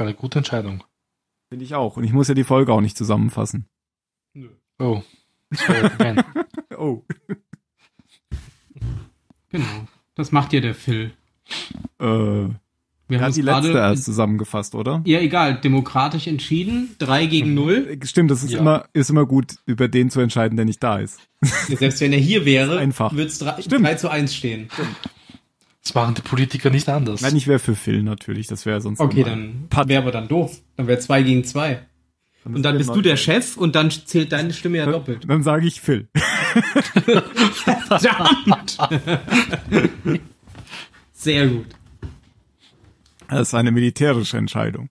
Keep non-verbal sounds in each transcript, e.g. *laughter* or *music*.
Eine gute Entscheidung. Finde ich auch. Und ich muss ja die Folge auch nicht zusammenfassen. Oh. War ja Ben. *laughs* Oh. Genau. Das macht ja der Phil. Äh, Wir haben hat die letzte gerade, erst zusammengefasst, oder? ja egal, demokratisch entschieden, drei gegen null. Äh, Stimmt, das ist Ja. immer, ist immer gut, über den zu entscheiden, der nicht da ist. Selbst wenn er hier wäre, *laughs* würde es drei, Stimmt. drei zu eins stehen. Das machen die Politiker nicht anders. Nein, ich wäre für Phil natürlich, das wäre sonst Okay, gemein. dann wäre aber dann doof. Dann wäre zwei gegen zwei. Und dann bist du der Chef und dann zählt deine Stimme ja doppelt. Dann sage ich Phil. *laughs* Verdammt! *laughs* Sehr gut. Das ist eine militärische Entscheidung.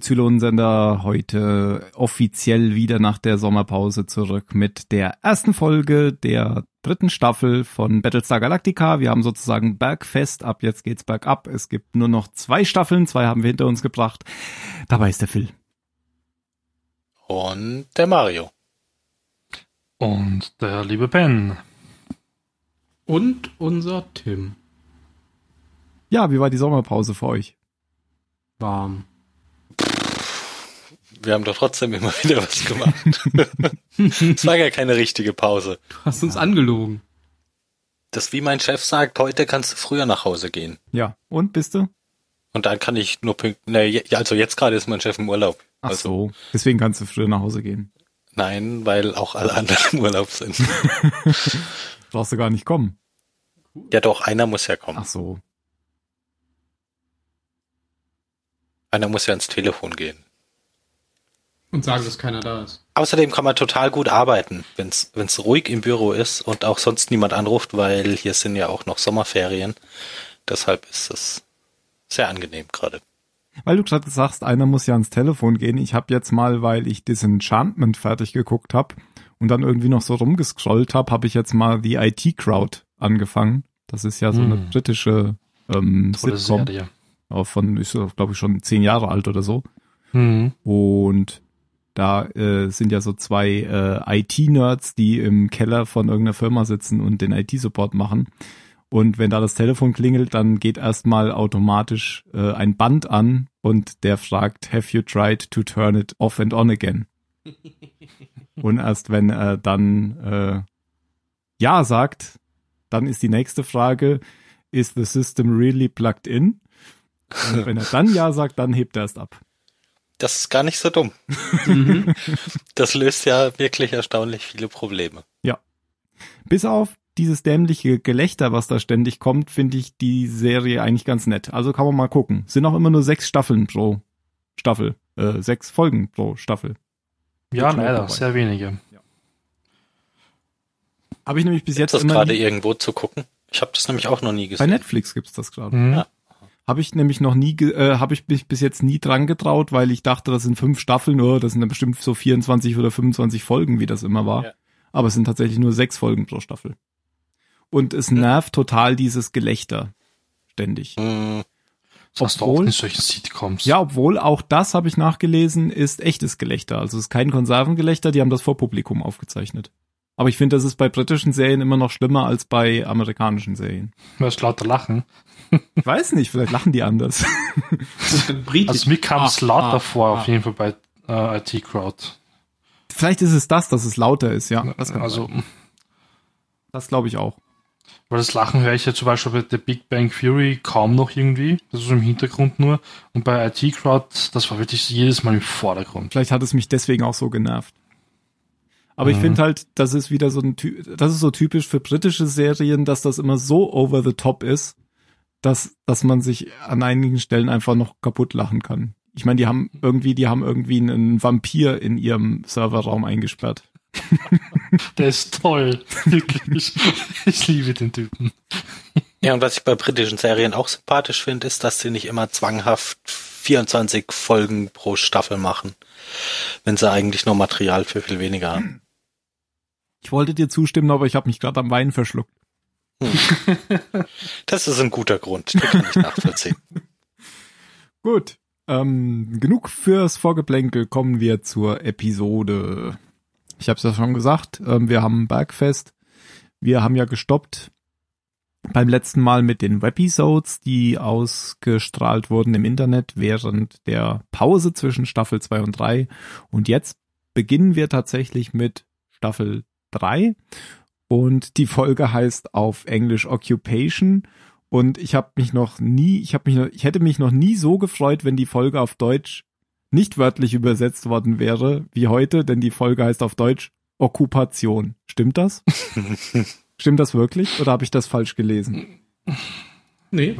Zylonensender, heute offiziell wieder nach der Sommerpause zurück mit der ersten Folge der dritten Staffel von Battlestar Galactica. Wir haben sozusagen Bergfest, ab jetzt geht's bergab. Es gibt nur noch zwei Staffeln, zwei haben wir hinter uns gebracht. Dabei ist der Phil. Und der Mario. Und der liebe Ben. Und unser Tim. Ja, wie war die Sommerpause für euch? Warm. Wir haben doch trotzdem immer *laughs* wieder was gemacht. Es war ja keine richtige Pause. Du hast uns angelogen. Das, wie mein Chef sagt, heute kannst du früher nach Hause gehen. Ja, und bist du? Und dann kann ich nur pünktlich, ne, also jetzt gerade ist mein Chef im Urlaub. Ach Also, so, deswegen kannst du früher nach Hause gehen. Nein, weil auch alle anderen im Urlaub sind. *laughs* Brauchst du gar nicht kommen. Ja doch, einer muss ja kommen. Ach so. Einer muss ja ans Telefon gehen. Und sagen, dass keiner da ist. Außerdem kann man total gut arbeiten, wenn es ruhig im Büro ist und auch sonst niemand anruft, weil hier sind ja auch noch Sommerferien. Deshalb ist es sehr angenehm gerade. Weil du gerade sagst, einer muss ja ans Telefon gehen. Ich habe jetzt mal, weil ich Disenchantment fertig geguckt habe und dann irgendwie noch so rumgescrollt habe, habe ich jetzt mal The IT Crowd angefangen. Das ist ja so eine Hm. britische ähm, Tolle Sitcom Serie. von, ist glaube ich schon zehn Jahre alt oder so. Mhm. Und da äh, sind ja so zwei äh, IT-Nerds, die im Keller von irgendeiner Firma sitzen und den IT-Support machen. Und wenn da das Telefon klingelt, dann geht erstmal automatisch äh, ein Band an und der fragt, have you tried to turn it off and on again? *laughs* und erst wenn er dann äh, ja sagt, dann ist die nächste Frage, is the system really plugged in? Und wenn er dann ja sagt, dann hebt er erst ab. Das ist gar nicht so dumm. Mhm. *laughs* Das löst ja wirklich erstaunlich viele Probleme. Bis auf dieses dämliche Gelächter, was da ständig kommt, finde ich die Serie eigentlich ganz nett. Also kann man mal gucken. Sind auch immer nur sechs Staffeln pro Staffel. Äh, sechs Folgen pro Staffel. Ja, leider, sehr wenige. Habe ich nämlich bis Ist jetzt das immer gerade irgendwo zu gucken? Ich habe das nämlich auch noch nie bei gesehen. Netflix gibt's das gerade. Mhm. Ja. Habe ich nämlich noch nie, äh, habe ich mich bis jetzt nie dran getraut, weil ich dachte, das sind fünf Staffeln, nur das sind dann bestimmt so 24 oder 25 Folgen, wie das immer war. Ja. Aber es sind tatsächlich nur sechs Folgen pro Staffel. Und es nervt total dieses Gelächter. Ständig. Hm, Das hast du auch Obwohl- in solchen Sitcoms. Ja, obwohl auch das habe ich nachgelesen, ist echtes Gelächter. Also es ist kein Konservengelächter, die haben das vor Publikum aufgezeichnet. Aber ich finde, das ist bei britischen Serien immer noch schlimmer als bei amerikanischen Serien. Du hörst lauter Lachen. Ich weiß nicht, vielleicht lachen die anders. Also mir kam es Ah, lauter ah, vor, ah. auf jeden Fall bei äh, IT Crowd. vielleicht ist es das, dass es lauter ist, ja. Das, kann also, sein. das glaube ich auch. weil das Lachen höre ich ja zum Beispiel bei der Big Bang Theory kaum noch irgendwie. Das ist im Hintergrund nur. Und bei IT Crowd, das war wirklich jedes Mal im Vordergrund. Vielleicht hat es mich deswegen auch so genervt. Aber ich Mhm. finde halt, das ist wieder so ein Ty das ist so typisch für britische Serien, dass das immer so over the top ist, dass, dass man sich an einigen Stellen einfach noch kaputt lachen kann. Ich meine, die haben irgendwie, die haben irgendwie einen Vampir in ihrem Serverraum eingesperrt. *laughs* Der ist toll. Wirklich. Ich liebe den Typen. Ja, und was ich bei britischen Serien auch sympathisch finde, ist, dass sie nicht immer zwanghaft 24 Folgen pro Staffel machen, wenn sie eigentlich nur Material für viel weniger haben. Ich wollte dir zustimmen, aber ich habe mich gerade am Wein verschluckt. Das ist ein guter Grund, den kann ich nachvollziehen. *laughs* Gut, ähm, genug fürs Vorgeplänkel, kommen wir zur Episode. Ich habe es ja schon gesagt, ähm, wir haben Bergfest. Wir haben ja gestoppt beim letzten Mal mit den Webisodes, die ausgestrahlt wurden im Internet während der Pause zwischen Staffel 2 und 3. Und jetzt beginnen wir tatsächlich mit Staffel 3 und die Folge heißt auf Englisch Occupation und ich habe mich noch nie, ich habe mich noch, ich hätte mich noch nie so gefreut, wenn die Folge auf Deutsch nicht wörtlich übersetzt worden wäre wie heute, denn die Folge heißt auf Deutsch Okkupation. Stimmt das? *laughs* Stimmt das wirklich oder habe ich das falsch gelesen? Nee.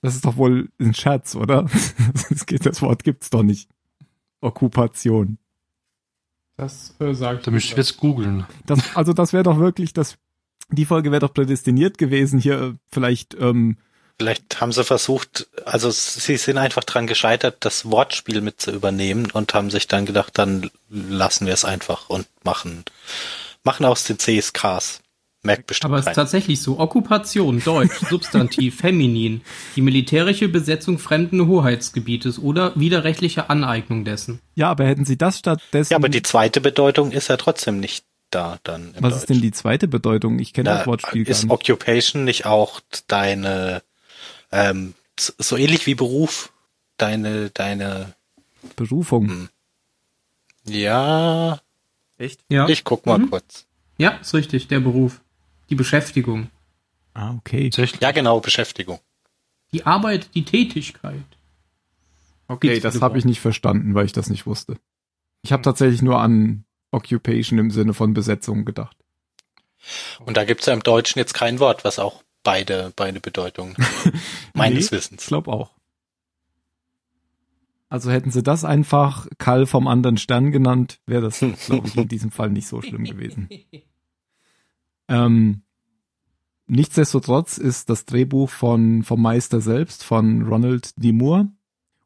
Das ist doch wohl ein Scherz, oder? *laughs* Das, geht, das Wort gibt's doch nicht. Okkupation. Das äh, sagt. Da müsste ich jetzt googeln. Das, also das wäre doch wirklich, das, die Folge wäre doch prädestiniert gewesen, hier äh, vielleicht. Ähm, Vielleicht haben sie versucht, also sie sind einfach dran gescheitert, das Wortspiel mit zu übernehmen und haben sich dann gedacht, dann lassen wir es einfach und machen, machen aus den CSKs. Merkt bestimmt Aber es ist tatsächlich so. Okkupation, Deutsch, *laughs* Substantiv, Feminin, die militärische Besetzung fremden Hoheitsgebietes oder widerrechtliche Aneignung dessen. Ja, aber hätten sie das stattdessen. Ja, aber die zweite Bedeutung ist ja trotzdem nicht da dann. Was Deutsch. ist denn die zweite Bedeutung? Ich kenne das Wortspiel ist gar nicht. Ist Occupation nicht auch deine, ähm, so ähnlich wie Beruf, deine, deine Berufung? Hm. Ja. Echt? Ja. Ich guck mal mhm. kurz. Ja, ist richtig, der Beruf. Die Beschäftigung. Ah, okay. Ja, genau, Beschäftigung. Die Arbeit, die Tätigkeit. Okay, das habe ich nicht verstanden, weil ich das nicht wusste. Ich habe tatsächlich nur an Occupation im Sinne von Besetzung gedacht. Und da gibt's ja im Deutschen jetzt kein Wort, was auch beide, beide Bedeutungen *laughs* meines nee, Wissens. Ich glaube auch. Also hätten sie das einfach Karl vom anderen Stern genannt, wäre das, *laughs* glaube ich, in diesem Fall nicht so schlimm gewesen. *laughs* Ähm, nichtsdestotrotz ist das Drehbuch von, vom Meister selbst, von Ronald D. Moore.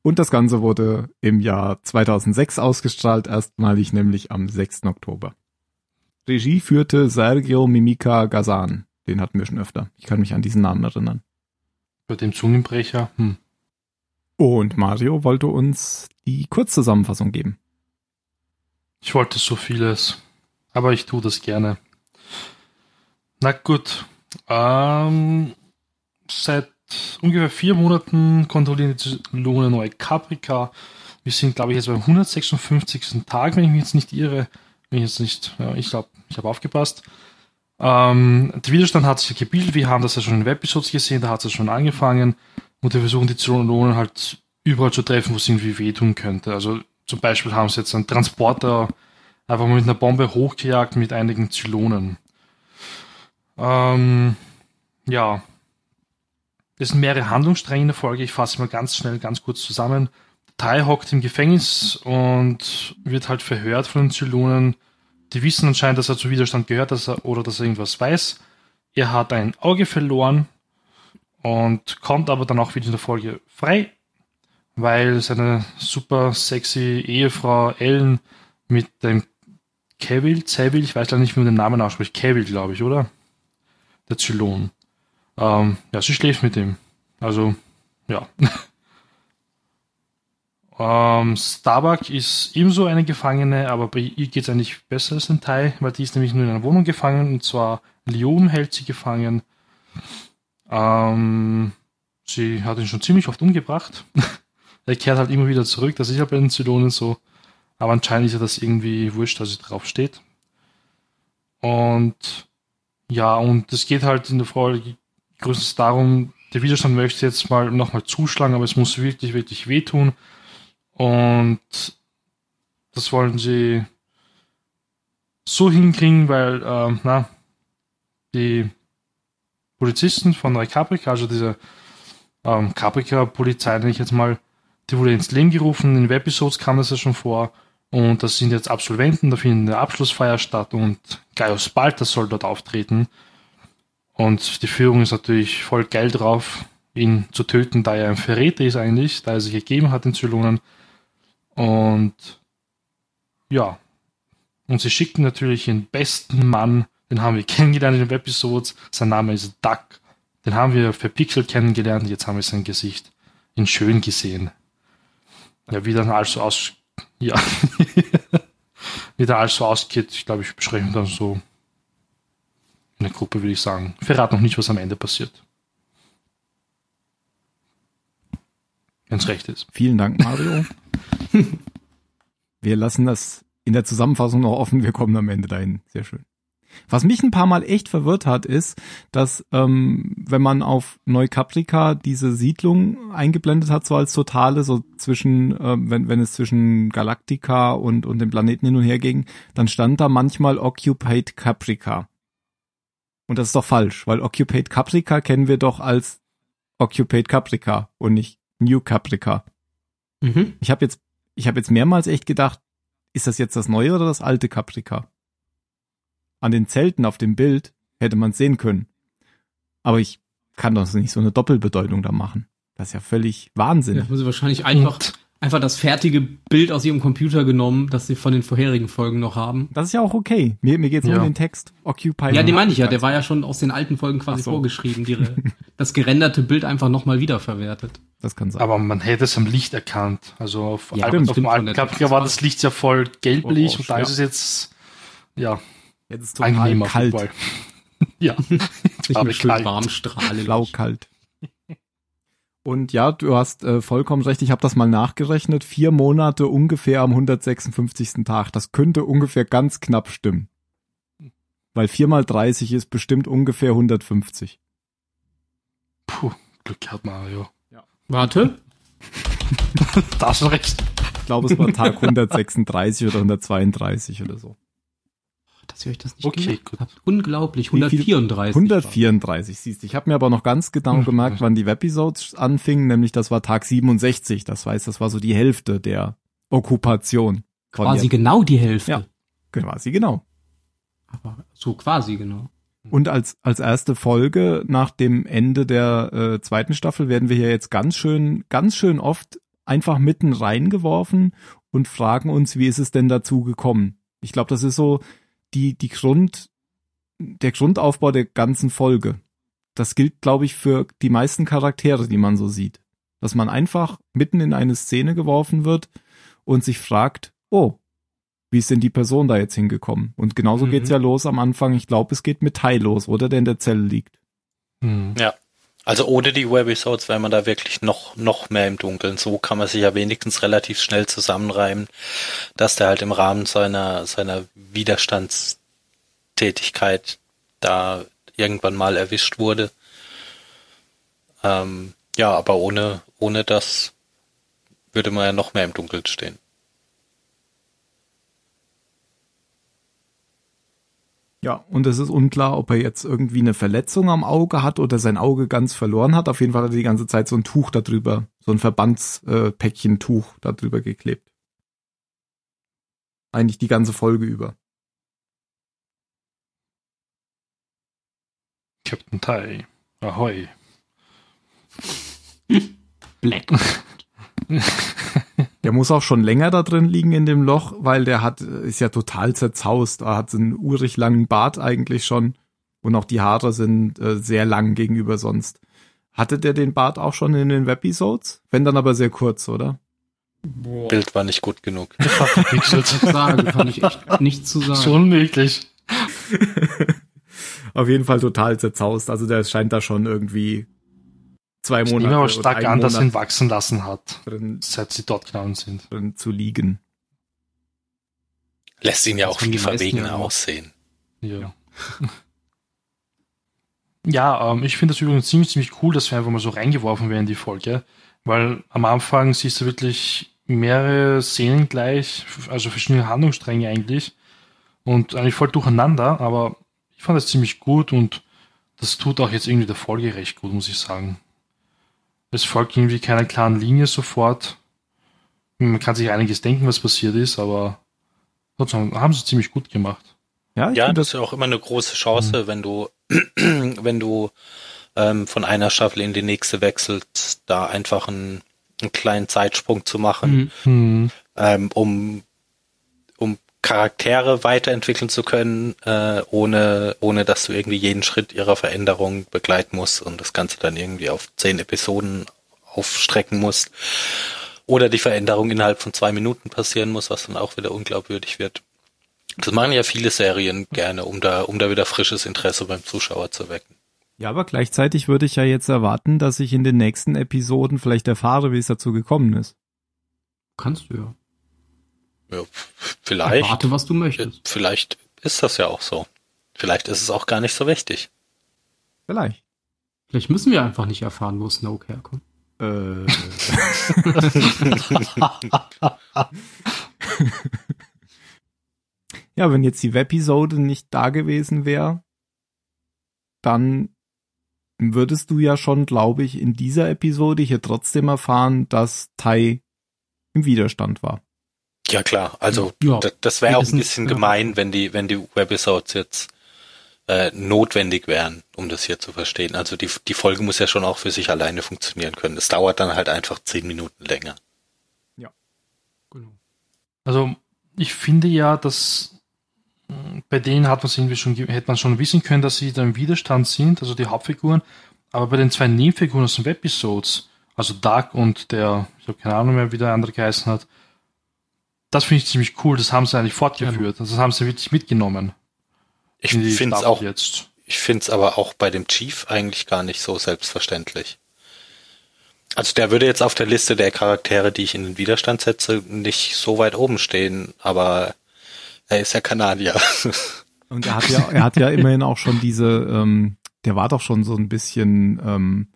Und das Ganze wurde im Jahr 2006 ausgestrahlt, erstmalig nämlich am 6. Oktober. Regie führte Sergio Mimica Gazan. Den hatten wir schon öfter. Ich kann mich an diesen Namen erinnern. Bei dem Zungenbrecher. Hm. Und Mario wollte uns die Kurzzusammenfassung geben. Ich wollte so vieles, aber ich tue das gerne. Na gut. Ähm, seit ungefähr vier Monaten kontrollieren die Zylonen neue Caprica. Wir sind, glaube ich, jetzt beim 156. Tag, wenn ich mich jetzt nicht irre. Wenn ich jetzt nicht, ja, ich glaube, ich habe aufgepasst. Ähm, der Widerstand hat sich gebildet. Wir haben das ja schon in Webepisodes gesehen, da hat es schon angefangen. Und wir versuchen die Zylonen halt überall zu treffen, wo es irgendwie wehtun könnte. Also zum Beispiel haben sie jetzt einen Transporter einfach mal mit einer Bombe hochgejagt mit einigen Zylonen. Ähm, ja. Es sind mehrere Handlungsstränge in der Folge. Ich fasse mal ganz schnell, ganz kurz zusammen. Tai hockt im Gefängnis und wird halt verhört von den Zylonen. Die wissen anscheinend, dass er zu Widerstand gehört dass er, oder dass er irgendwas weiß. Er hat ein Auge verloren und kommt aber dann auch wieder in der Folge frei, weil seine super sexy Ehefrau Ellen mit dem Cavill, Cavill, ich weiß leider nicht, wie man den Namen ausspricht, Cavill, glaube ich, oder? Der Zylon. Ähm, ja, sie schläft mit ihm. Also, ja. *laughs* ähm, Starbuck ist ebenso eine Gefangene, aber bei ihr geht es eigentlich besser als ein Teil, weil die ist nämlich nur in einer Wohnung gefangen und zwar Leon hält sie gefangen. Ähm, sie hat ihn schon ziemlich oft umgebracht. *laughs* er kehrt halt immer wieder zurück, das ist ja bei den Zylonen so. Aber anscheinend ist ja das irgendwie wurscht, dass sie drauf steht. Und ja, und es geht halt in der Folge größtenteils darum, der Widerstand möchte jetzt mal nochmal zuschlagen, aber es muss wirklich, wirklich wehtun. Und das wollen sie so hinkriegen, weil, äh, na, die Polizisten von Recaprica, also diese ähm, Caprica-Polizei, nenne ich jetzt mal, die wurde ins Leben gerufen. In Webisodes kam das ja schon vor. Und das sind jetzt Absolventen, da findet eine Abschlussfeier statt und Gaius Balter soll dort auftreten. Und die Führung ist natürlich voll geil drauf, ihn zu töten, da er ein Verräter ist eigentlich, da er sich gegeben hat in Zylonen. Und ja, und sie schicken natürlich den besten Mann, den haben wir *laughs* kennengelernt in den Webisodes. Sein Name ist Duck. Den haben wir für Pixel kennengelernt, jetzt haben wir sein Gesicht in schön gesehen. Ja, wie dann also aus, ja, wie dann alles so ausgeht, ich glaube, ich beschreibe dann so in der Gruppe, würde ich sagen. Verrat noch nicht, was am Ende passiert. Wenn es recht ist. Vielen Dank, Mario. *laughs* wir lassen das in der Zusammenfassung noch offen. Wir kommen am Ende dahin. Sehr schön. Was mich ein paar Mal echt verwirrt hat, ist, dass ähm, wenn man auf Neukaprika diese Siedlung eingeblendet hat, so als totale, so zwischen, äh, wenn, wenn es zwischen Galactica und, und dem Planeten hin und her ging, dann stand da manchmal Occupied Caprica. Und das ist doch falsch, weil Occupied Caprica kennen wir doch als Occupied Caprica und nicht New Caprica. Mhm. Ich habe jetzt, ich habe jetzt mehrmals echt gedacht, ist das jetzt das neue oder das alte Caprica? An den Zelten auf dem Bild hätte man sehen können. Aber ich kann doch nicht so eine Doppelbedeutung da machen. Das ist ja völlig Wahnsinn. Ja, haben sie wahrscheinlich einfach, einfach das fertige Bild aus ihrem Computer genommen, das sie von den vorherigen Folgen noch haben. Das ist ja auch okay. Mir, mir geht's Ja. nur um den Text. Occupy. Ja, den meine ich ja, der war ja schon aus den alten Folgen quasi so. vorgeschrieben, die, *laughs* das gerenderte Bild einfach nochmal wiederverwertet. Das kann sein. Aber man hätte es am Licht erkannt. Also auf, Ja, Al- stimmt, auf dem alten war das Licht ja voll gelblich Orange, und da ja. ist es jetzt ja Jetzt ist total angenehm auf jeden kalt, Fall. *laughs* ja, *laughs* Aber mehr schön warm strahlend. blau kalt. Und ja, du hast äh, vollkommen recht. Ich habe das mal nachgerechnet. Vier Monate ungefähr am 156. Tag. Das könnte ungefähr ganz knapp stimmen. Weil vier mal 30 ist bestimmt ungefähr 150. puh, Glück gehabt, Mario. Warte. *laughs* Da hast du recht. Ich glaube, es war Tag 136 oder 132 oder so. Dass ihr euch das nicht Okay, gemerkt gut. habt. Unglaublich. Wie viel? 134. 134, siehst du. Ich habe mir aber noch ganz genau gemerkt, wann die Webisodes anfingen, nämlich das war Tag 67. Das heißt, das war so die Hälfte der Okkupation. Quasi genau die Hälfte. Ja. Quasi genau. Aber so quasi genau. Und als, als erste Folge nach dem Ende der äh, zweiten Staffel werden wir hier jetzt ganz schön, ganz schön oft einfach mitten reingeworfen und fragen uns, wie ist es denn dazu gekommen? Ich glaube, das ist so die, die Grund, der Grundaufbau der ganzen Folge. Das gilt, glaube ich, für die meisten Charaktere, die man so sieht. Dass man einfach mitten in eine Szene geworfen wird und sich fragt, oh, wie ist denn die Person da jetzt hingekommen? Und genauso Mhm. geht's ja los am Anfang. Ich glaube, es geht mit Tai los, oder der in der Zelle liegt. Hm. Also ohne die Webisodes wäre man da wirklich noch, noch mehr im Dunkeln. So kann man sich ja wenigstens relativ schnell zusammenreimen, dass der halt im Rahmen seiner, seiner Widerstandstätigkeit da irgendwann mal erwischt wurde. Ähm, ja, aber ohne, ohne das würde man ja noch mehr im Dunkeln stehen. Ja, und es ist unklar, ob er jetzt irgendwie eine Verletzung am Auge hat oder sein Auge ganz verloren hat. Auf jeden Fall hat er die ganze Zeit so ein Tuch darüber, so ein Verbandspäckchen äh, Tuch darüber geklebt. Eigentlich die ganze Folge über. Captain Tai. Ahoi. Black. *laughs* Der muss auch schon länger da drin liegen in dem Loch, weil der hat, ist ja total zerzaust. Er hat so einen urig langen Bart eigentlich schon. Und auch die Haare sind äh, sehr lang gegenüber sonst. Hatte der den Bart auch schon in den Webisodes? Wenn dann aber sehr kurz, oder? Boah. Bild war nicht gut genug. *laughs* Verpixelt. Sagen, kann ich echt nichts zu sagen. Schon möglich. *laughs* Auf jeden Fall total zerzaust. Also der scheint da schon irgendwie zwei Ich Monate nehme aber stark an, dass er ihn wachsen lassen hat, drin, seit sie dort genommen sind. drin zu liegen. Lässt ihn ja auch viel verwegener ja aussehen. Ja. *laughs* Ja, ähm, ich finde das übrigens ziemlich, ziemlich cool, dass wir einfach mal so reingeworfen werden in die Folge, weil am Anfang siehst du wirklich mehrere Szenen gleich, also verschiedene Handlungsstränge eigentlich und eigentlich voll durcheinander, aber ich fand das ziemlich gut und das tut auch jetzt irgendwie der Folge recht gut, muss ich sagen. Es folgt irgendwie keiner klaren Linie sofort. Man kann sich einiges denken, was passiert ist, aber trotzdem haben sie ziemlich gut gemacht. Ja, ich Ja, das ist ja auch immer eine große Chance, wenn du, *clears throat* wenn du ähm, von einer Staffel in die nächste wechselst, da einfach einen, einen kleinen Zeitsprung zu machen, Mhm. Hm. ähm, um Charaktere weiterentwickeln zu können, äh, ohne, ohne dass du irgendwie jeden Schritt ihrer Veränderung begleiten musst und das Ganze dann irgendwie auf zehn Episoden aufstrecken musst. Oder die Veränderung innerhalb von zwei Minuten passieren muss, was dann auch wieder unglaubwürdig wird. Das machen ja viele Serien gerne, um da, um da wieder frisches Interesse beim Zuschauer zu wecken. Ja, aber gleichzeitig würde ich ja jetzt erwarten, dass ich in den nächsten Episoden vielleicht erfahre, wie es dazu gekommen ist. Kannst du ja. Ja, vielleicht, Warte, was du möchtest. vielleicht ist das ja auch so. Vielleicht ist es auch gar nicht so wichtig. Vielleicht. Vielleicht müssen wir einfach nicht erfahren, wo Snoke herkommt. Äh, *laughs* ja, wenn jetzt die Webisode nicht da gewesen wäre, dann würdest du ja schon, glaube ich, in dieser Episode hier trotzdem erfahren, dass Tai im Widerstand war. Ja klar, also Ja, das, das wäre auch ein bisschen ja. gemein, wenn die, wenn die Webisodes jetzt äh, notwendig wären, um das hier zu verstehen. Also die, die Folge muss ja schon auch für sich alleine funktionieren können. Es dauert dann halt einfach zehn Minuten länger. Genau. Also ich finde ja, dass mh, bei denen hat man es irgendwie schon, hätte man schon wissen können, dass sie da im Widerstand sind, also die Hauptfiguren. Aber bei den zwei Nebenfiguren aus den Webisodes, also Doug und der, ich habe keine Ahnung mehr, wie der andere geheißen hat, das finde ich ziemlich cool. Das haben sie eigentlich fortgeführt. Also das haben sie wirklich mitgenommen. Ich finde es auch, jetzt. ich finde es aber auch bei dem Chief eigentlich gar nicht so selbstverständlich. Also der würde jetzt auf der Liste der Charaktere, die ich in den Widerstand setze, nicht so weit oben stehen, aber er ist ja Kanadier. Und er hat ja, er hat ja immerhin auch schon diese, ähm, der war doch schon so ein bisschen, ähm,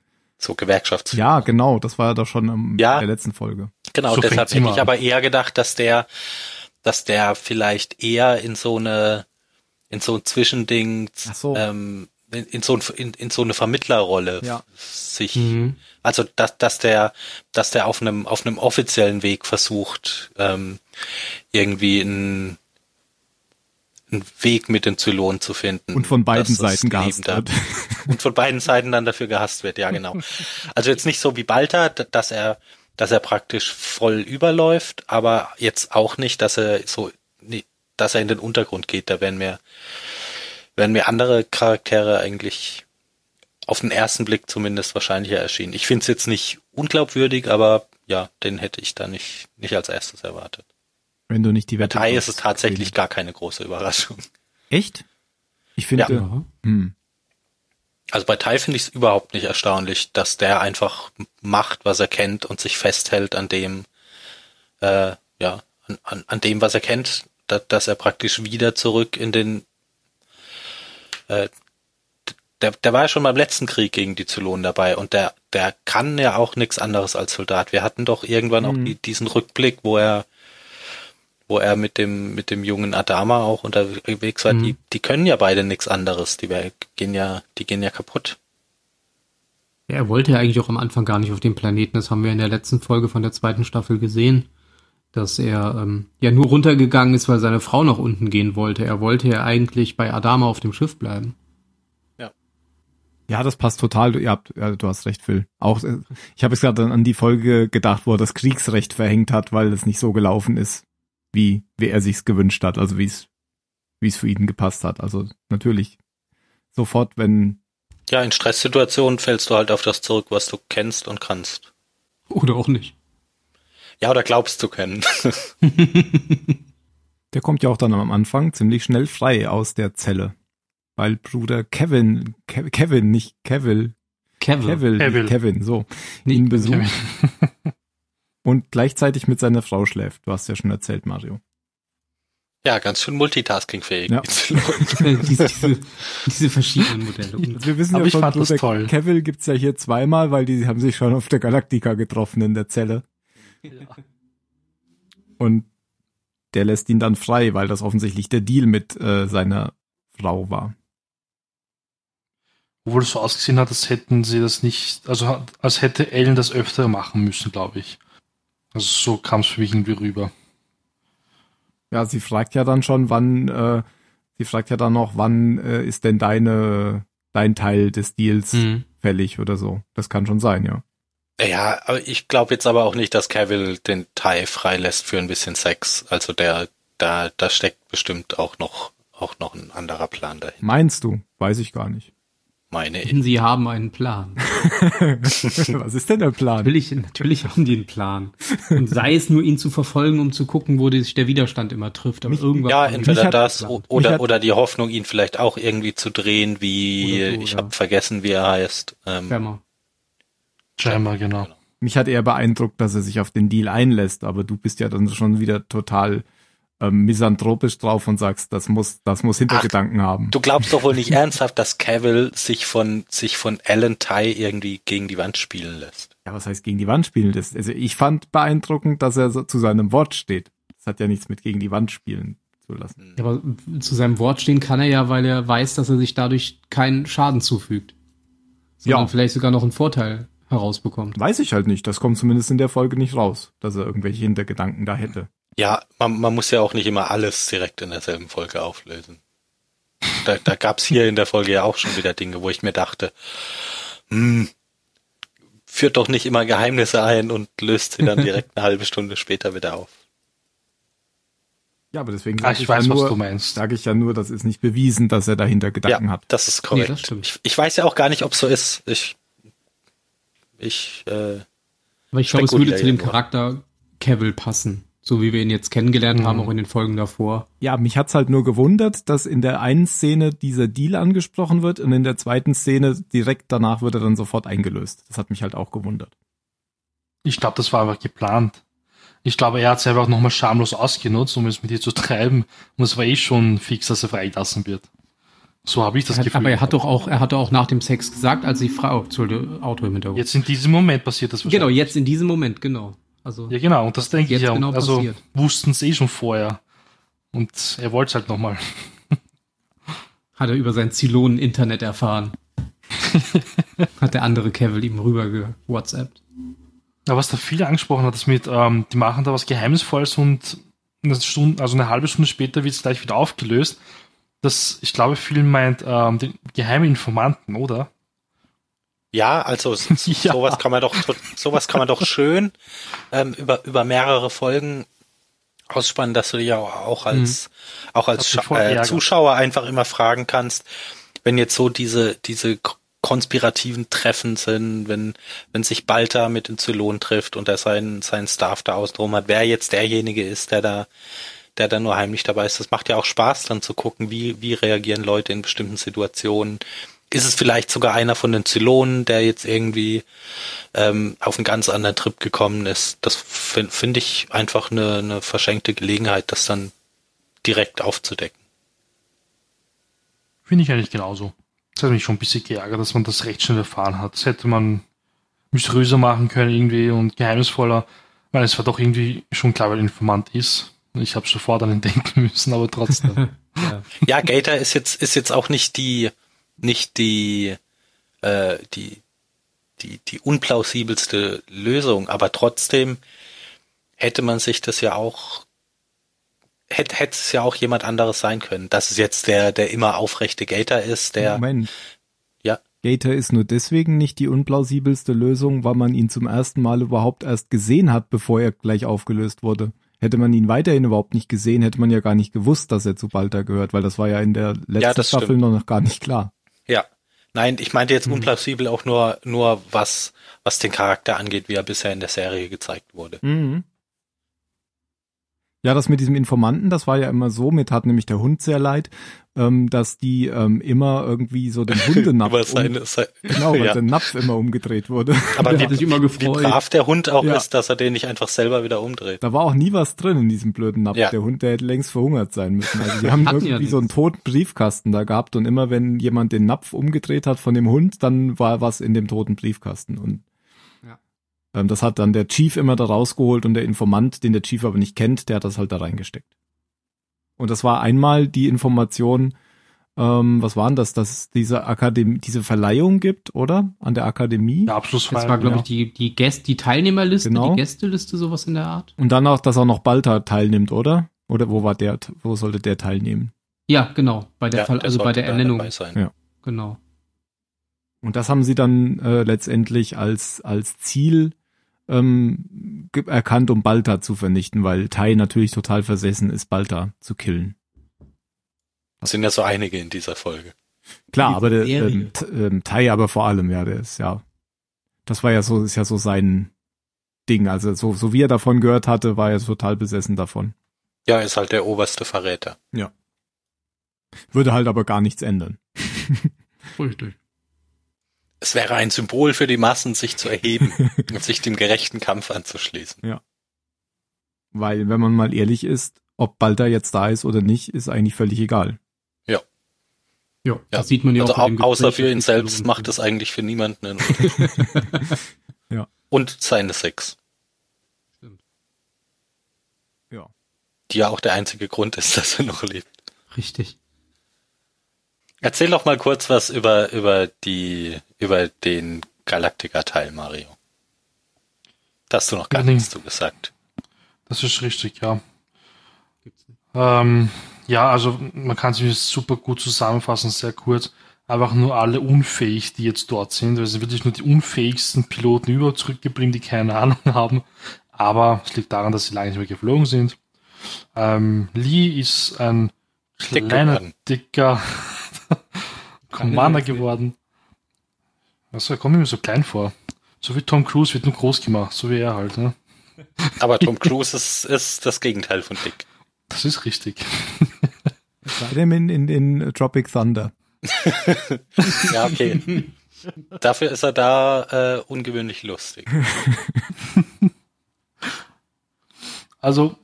so Gewerkschafts. ja, genau, das war ja doch schon in Ja. der letzten Folge. Genau, So deshalb hätte ich an. aber eher gedacht, dass der, dass der vielleicht eher in so eine, in so ein Zwischending, so. ähm, in, in so ein, in, in so eine Vermittlerrolle Ja. sich, Mhm. also dass, dass der, dass der auf einem, auf einem offiziellen Weg versucht, ähm, irgendwie einen, einen Weg mit den Zylonen zu finden. Und von beiden Seiten gehasst wird. *laughs* und von beiden Seiten dann dafür gehasst wird, ja genau. Also jetzt nicht so wie Balta, dass er, dass er praktisch voll überläuft, aber jetzt auch nicht, dass er so, dass er in den Untergrund geht. Da wären mir, wären mir andere Charaktere eigentlich auf den ersten Blick zumindest wahrscheinlicher erschienen. Ich finde es jetzt nicht unglaubwürdig, aber ja, den hätte ich da nicht, nicht als erstes erwartet. Wenn du nicht die Wette Tai ist es tatsächlich gar keine große Überraschung. Echt? Ich finde, Ja. Ja. hm, Also bei Tai finde ich es überhaupt nicht erstaunlich, dass der einfach macht, was er kennt und sich festhält an dem, äh, ja, an, an, an dem, was er kennt, da, dass er praktisch wieder zurück in den, äh, der, der war ja schon beim letzten Krieg gegen die Zylonen dabei und der, der kann ja auch nichts anderes als Soldat. Wir hatten doch irgendwann auch Mhm. die, diesen Rückblick, wo er, wo er mit dem, mit dem jungen Adama auch unterwegs war. Mhm. Die, die können ja beide nichts anderes. Die gehen ja, die gehen ja kaputt. Ja, er wollte ja eigentlich auch am Anfang gar nicht auf dem Planeten. Das haben wir in der letzten Folge von der zweiten Staffel gesehen, dass er ähm, ja nur runtergegangen ist, weil seine Frau nach unten gehen wollte. Er wollte ja eigentlich bei Adama auf dem Schiff bleiben. ja, das passt total. Du, ihr habt, ja, du hast recht, Phil. Auch, äh, ich habe jetzt gerade an die Folge gedacht, wo er das Kriegsrecht verhängt hat, weil es nicht so gelaufen ist, wie, wie er sich's gewünscht hat, also wie es, wie es für ihn gepasst hat. Also natürlich sofort, wenn, Ja, in Stresssituationen fällst du halt auf das zurück, was du kennst und kannst. Oder auch nicht. Ja, oder glaubst zu können. *laughs* der kommt ja auch dann am Anfang ziemlich schnell frei aus der Zelle. Weil Bruder Kevin, Ke Kevin, nicht Kevin, Kevin. Kevin, Kevin. so, Nicht ihn besucht. *laughs* und gleichzeitig mit seiner Frau schläft. Du hast ja schon erzählt, Mario. Ja, ganz schön multitaskingfähig. Ja. *laughs* diese, diese, diese verschiedenen Modelle. Wir wissen Aber ja ich von fand toll. Kevin gibt's ja hier zweimal, weil die haben sich schon auf der Galaktika getroffen in der Zelle. Und der lässt ihn dann frei, weil das offensichtlich der Deal mit äh, seiner Frau war. Obwohl es so ausgesehen hat, als hätten sie das nicht, also als hätte Ellen das öfter machen müssen, glaube ich. Also so kam es für mich irgendwie rüber. Ja, sie fragt ja dann schon, wann, äh, sie fragt ja dann noch, wann äh, ist denn deine, dein Teil des Deals Mhm. fällig oder so. Das kann schon sein, ja. Ja, aber ich glaube jetzt aber auch nicht, dass Cavill den Tai freilässt für ein bisschen Sex. Also der, da, da steckt bestimmt auch noch, auch noch ein anderer Plan dahin. Meinst du? Weiß ich gar nicht. Meine ich. Sie haben einen Plan. *laughs* Was ist denn der Plan? Natürlich, natürlich haben die einen Plan. Und sei es nur, ihn zu verfolgen, um zu gucken, wo sich der Widerstand immer trifft. Aber irgendwas Ja, haben die entweder das oder, hat- oder die Hoffnung, ihn vielleicht auch irgendwie zu drehen, wie, so, ich ja. habe vergessen, wie er heißt. Ähm, Schwärmer. Scheinbar, genau. Mich hat eher beeindruckt, dass er sich auf den Deal einlässt, aber du bist ja dann schon wieder total ähm, misanthropisch drauf und sagst, das muss, das muss Hintergedanken haben. Du glaubst doch wohl nicht ernsthaft, dass Cavill sich von, sich von Alan Tai irgendwie gegen die Wand spielen lässt. Ja, was heißt gegen die Wand spielen? Das, also ich fand beeindruckend, dass er so zu seinem Wort steht. Das hat ja nichts mit gegen die Wand spielen zu lassen. Ja, aber zu seinem Wort stehen kann er ja, weil er weiß, dass er sich dadurch keinen Schaden zufügt. Sondern Ja. vielleicht sogar noch einen Vorteil herausbekommt. Weiß ich halt nicht. Das kommt zumindest in der Folge nicht raus, dass er irgendwelche Hintergedanken da hätte. Ja, man, man muss ja auch nicht immer alles direkt in derselben Folge auflösen. Da, da gab's hier in der Folge ja auch schon wieder Dinge, wo ich mir dachte, hm, führt doch nicht immer Geheimnisse ein und löst sie dann direkt eine halbe Stunde später wieder auf. Ja, aber deswegen Ah, sag ich weiß, ja nur. Sage ich ja nur, das ist nicht bewiesen, dass er dahinter Gedanken ja, hat. das ist Nee, korrekt. das stimmt. ich, ich weiß ja auch gar nicht, ob so ist. Ich, ich, äh, Aber ich glaube, es würde zu dem. Charakter Cavill passen. So wie wir ihn jetzt kennengelernt Mhm. haben, auch in den Folgen davor. Ja, mich hat's halt nur gewundert, dass in der einen Szene dieser Deal angesprochen wird und in der zweiten Szene direkt danach wird er dann sofort eingelöst. Das hat mich halt auch gewundert. Ich glaube, das war einfach geplant. Ich glaube, er hat es einfach nochmal schamlos ausgenutzt, um es mit ihr zu treiben. Und es war eh schon fix, dass er freigelassen wird. So habe ich das Er hat, Gefühl. aber er hat doch auch, er hatte auch nach dem Sex gesagt, als die Frau, Entschuldigung, Auto im Hintergrund. Jetzt in diesem Moment passiert das genau, jetzt in diesem Moment, genau. Also, Ja, genau. Und das denke ich ja. genau also wussten es eh schon vorher. Und er wollte es halt nochmal. *laughs* hat er über sein Zylonen-Internet erfahren. *laughs* hat der andere Cavill ihm rüber gewhatsappt. Ja, was da viele angesprochen hat, ist mit, ähm, die machen da was Geheimnisvolles und eine Stunde, also eine halbe Stunde später wird es gleich wieder aufgelöst. Das, ich glaube, viel meint ähm, den geheimen Informanten, oder? Ja, also *laughs* Ja. sowas kann man doch, sowas kann man doch schön ähm, über über mehrere Folgen ausspannen, dass du dich ja auch als auch als äh, Ärger. Zuschauer einfach immer fragen kannst, wenn jetzt so diese diese konspirativen Treffen sind, wenn wenn sich Balta mit den Zylonen trifft und er seinen seinen Staff da außen drum hat, wer jetzt derjenige ist, der da der da nur heimlich dabei ist. Das macht ja auch Spaß, dann zu gucken, wie wie reagieren Leute in bestimmten Situationen. Ist es vielleicht sogar einer von den Zylonen, der jetzt irgendwie ähm, auf einen ganz anderen Trip gekommen ist? Das finde find ich einfach eine, eine verschenkte Gelegenheit, das dann direkt aufzudecken. Finde ich eigentlich genauso. Das hat mich schon ein bisschen geärgert, dass man das recht schnell erfahren hat. Das hätte man mysteriöser machen können irgendwie und geheimnisvoller, weil es war doch irgendwie schon klar, wer der Informant ist. Ich habe sofort an ihn *laughs* denken müssen, aber trotzdem. *laughs* Ja. Ja, Gator ist jetzt ist jetzt auch nicht die nicht die äh, die die die unplausibelste Lösung, aber trotzdem hätte man sich das ja auch hätte hätte es ja auch jemand anderes sein können. Dass es jetzt der der immer aufrechte Gator ist, der Moment. Ja. Gator ist nur deswegen nicht die unplausibelste Lösung, weil man ihn zum ersten Mal überhaupt erst gesehen hat, bevor er gleich aufgelöst wurde. Hätte man ihn weiterhin überhaupt nicht gesehen, hätte man ja gar nicht gewusst, dass er zu Balta gehört, weil das war ja in der letzten Ja, Staffel stimmt. noch gar nicht klar. Ja. Nein, ich meinte Mhm. jetzt unplausibel auch nur, nur was, was den Charakter angeht, wie er bisher in der Serie gezeigt wurde. Mhm. Ja, das mit diesem Informanten, das war ja immer so, mit hat nämlich der Hund sehr leid, ähm, dass die ähm, immer irgendwie so den *laughs* Hundenapf, Über seine, um, sein, genau, weil ja. der Napf immer umgedreht wurde. Aber wie, hat sich immer wie, wie brav der Hund auch Ja. ist, dass er den nicht einfach selber wieder umdreht. Da war auch nie was drin in diesem blöden Napf. Ja. Der Hund, der hätte längst verhungert sein müssen. Also die *laughs* haben Hatten ja irgendwie so einen toten Briefkasten da gehabt und immer wenn jemand den Napf umgedreht hat von dem Hund, dann war was in dem toten Briefkasten und. Ähm, das hat dann der Chief immer da rausgeholt und der Informant, den der Chief aber nicht kennt, der hat das halt da reingesteckt. Und das war einmal die Information, ähm, was waren das, dass es diese Akademie, diese Verleihung gibt, oder? An der Akademie. Der Abschlussfeier. Das war, glaube ja. ich, die, die, Gäst, die Teilnehmerliste, Genau. die Gästeliste, sowas in der Art. Und dann auch, dass auch noch Balta teilnimmt, oder? Oder wo war der, wo sollte der teilnehmen? Ja, genau. Bei der Ja, Fall, der also bei der Ernennung. dabei sein. Ja. Genau. Und das haben sie dann äh, letztendlich als, als Ziel ähm, erkannt, um Balta zu vernichten, weil Tai natürlich total versessen ist, Balta zu killen. Es sind ja so einige in dieser Folge. Klar, Die aber der ähm, ähm, Tai aber vor allem, ja, der ist ja, das war ja so, ist ja so sein Ding. Also so, so wie er davon gehört hatte, war er total besessen davon. Ja, ist halt der oberste Verräter. Würde halt aber gar nichts ändern. Richtig. Es wäre ein Symbol für die Massen, sich zu erheben *laughs* und sich dem gerechten Kampf anzuschließen. Weil, wenn man mal ehrlich ist, ob Balta jetzt da ist oder nicht, ist eigentlich völlig egal. Ja, Ja. das sieht man ja Also auch au dem außer für ihn das selbst macht es eigentlich für niemanden einen *laughs* Unterschied. Ja. Und seine Sex. Stimmt. Ja. Die ja auch der einzige Grund ist, *laughs* dass er noch lebt. Richtig. Erzähl doch mal kurz was über, über die, über den Galactica-Teil, Mario. Da hast du noch gar nee. nichts zu gesagt. Das ist richtig, ja. Ähm, ja, also man kann sich das super gut zusammenfassen, sehr kurz. Einfach nur alle unfähig, die jetzt dort sind. Also es sind wirklich nur die unfähigsten Piloten überhaupt zurückgeblieben, die keine Ahnung *laughs* haben. Aber es liegt daran, dass sie lange nicht mehr geflogen sind. Ähm, Lee ist ein kleiner, dicker *laughs* Commander geworden. Also, er kommt mir so klein vor. So wie Tom Cruise wird nur groß gemacht, so wie er halt. Ne? Aber Tom Cruise ist, ist das Gegenteil von Dick. Das ist richtig. Sei denn in, in, in Tropic Thunder. *laughs* Ja, okay. Dafür ist er da äh, ungewöhnlich lustig. Also,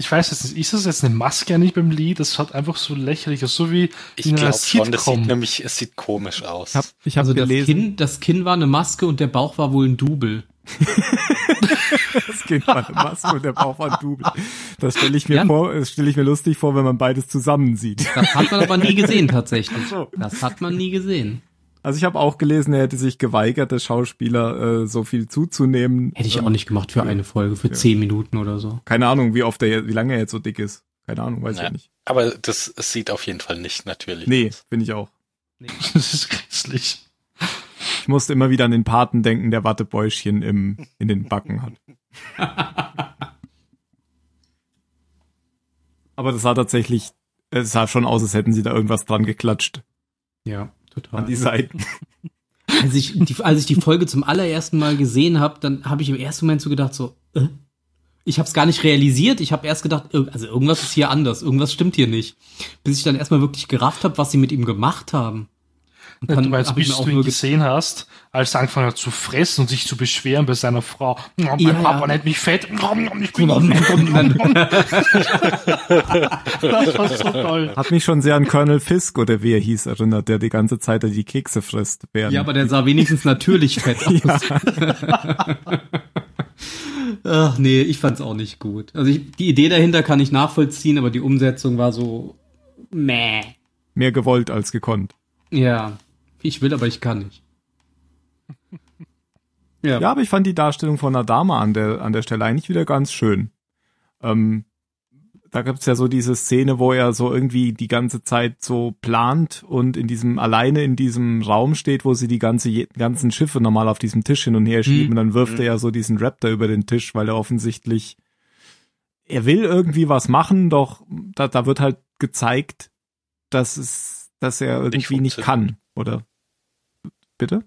ich weiß jetzt nicht, ist das jetzt eine Maske eigentlich beim Lied? Das hat einfach so lächerlich aus, so wie Ich glaube schon, das sieht nämlich, es sieht komisch aus. Ich habe ich hab Also das gelesen, Kinn, das Kinn war eine Maske und der Bauch war wohl ein Double. *laughs* das Kind war eine Maske und der Bauch war ein Double. Das stelle ich mir Ja. vor, das stelle ich mir lustig vor, wenn man beides zusammen sieht. Das hat man aber nie gesehen tatsächlich. Ach so. Das hat man nie gesehen. Also ich habe auch gelesen, er hätte sich geweigert, der Schauspieler äh, so viel zuzunehmen. Hätte ich Ähm, auch nicht gemacht für eine Folge, für zehn Minuten oder so. Keine Ahnung, wie oft er, wie lange er jetzt so dick ist. Keine Ahnung, weiß ich Ja. ja nicht. Aber das es sieht auf jeden Fall nicht natürlich Nee, finde ich auch. *laughs* Das ist grässlich. Ich musste immer wieder an den Paten denken, der Wattebäuschen im, in den Backen hat. *laughs* Aber das sah tatsächlich, es sah schon aus, als hätten sie da irgendwas dran geklatscht. Ja, total. An die Seiten. *laughs* Als ich die, als ich die Folge zum allerersten Mal gesehen habe, dann habe ich im ersten Moment so gedacht, so, äh? ich habe es gar nicht realisiert. Ich habe erst gedacht, also irgendwas ist hier anders, irgendwas stimmt hier nicht. Bis ich dann erstmal wirklich gerafft habe, was sie mit ihm gemacht haben. Und du meinst, hab ich bis du ihn gesehen hast, als er angefangen hat zu fressen und sich zu beschweren bei seiner Frau. "Oh, Mein Ja, Papa ja. nennt mich fett. Ich bin *laughs* Das war so toll. Hat mich schon sehr an Colonel Fisk oder wie er hieß erinnert, der die ganze Zeit die Kekse frisst. Während Ja, aber der sah wenigstens natürlich fett aus. *laughs* *laughs* Ach nee, ich fand's auch nicht gut. Also ich, die Idee dahinter kann ich nachvollziehen, aber die Umsetzung war so meh. mehr gewollt als gekonnt. Ja, ich will, aber ich kann nicht. *laughs* Ja, Ja, aber ich fand die Darstellung von Adama an der, an der Stelle eigentlich wieder ganz schön. Ähm, da gibt's ja so diese Szene, wo er so irgendwie die ganze Zeit so plant und in diesem, alleine in diesem Raum steht, wo sie die ganze, ganzen Schiffe normal auf diesem Tisch hin und her schieben. Mhm. Und dann wirft Mhm. er ja so diesen Raptor über den Tisch, weil er offensichtlich, er will irgendwie was machen, doch da, da wird halt gezeigt, dass es, dass er irgendwie nicht, kann, oder? Bitte?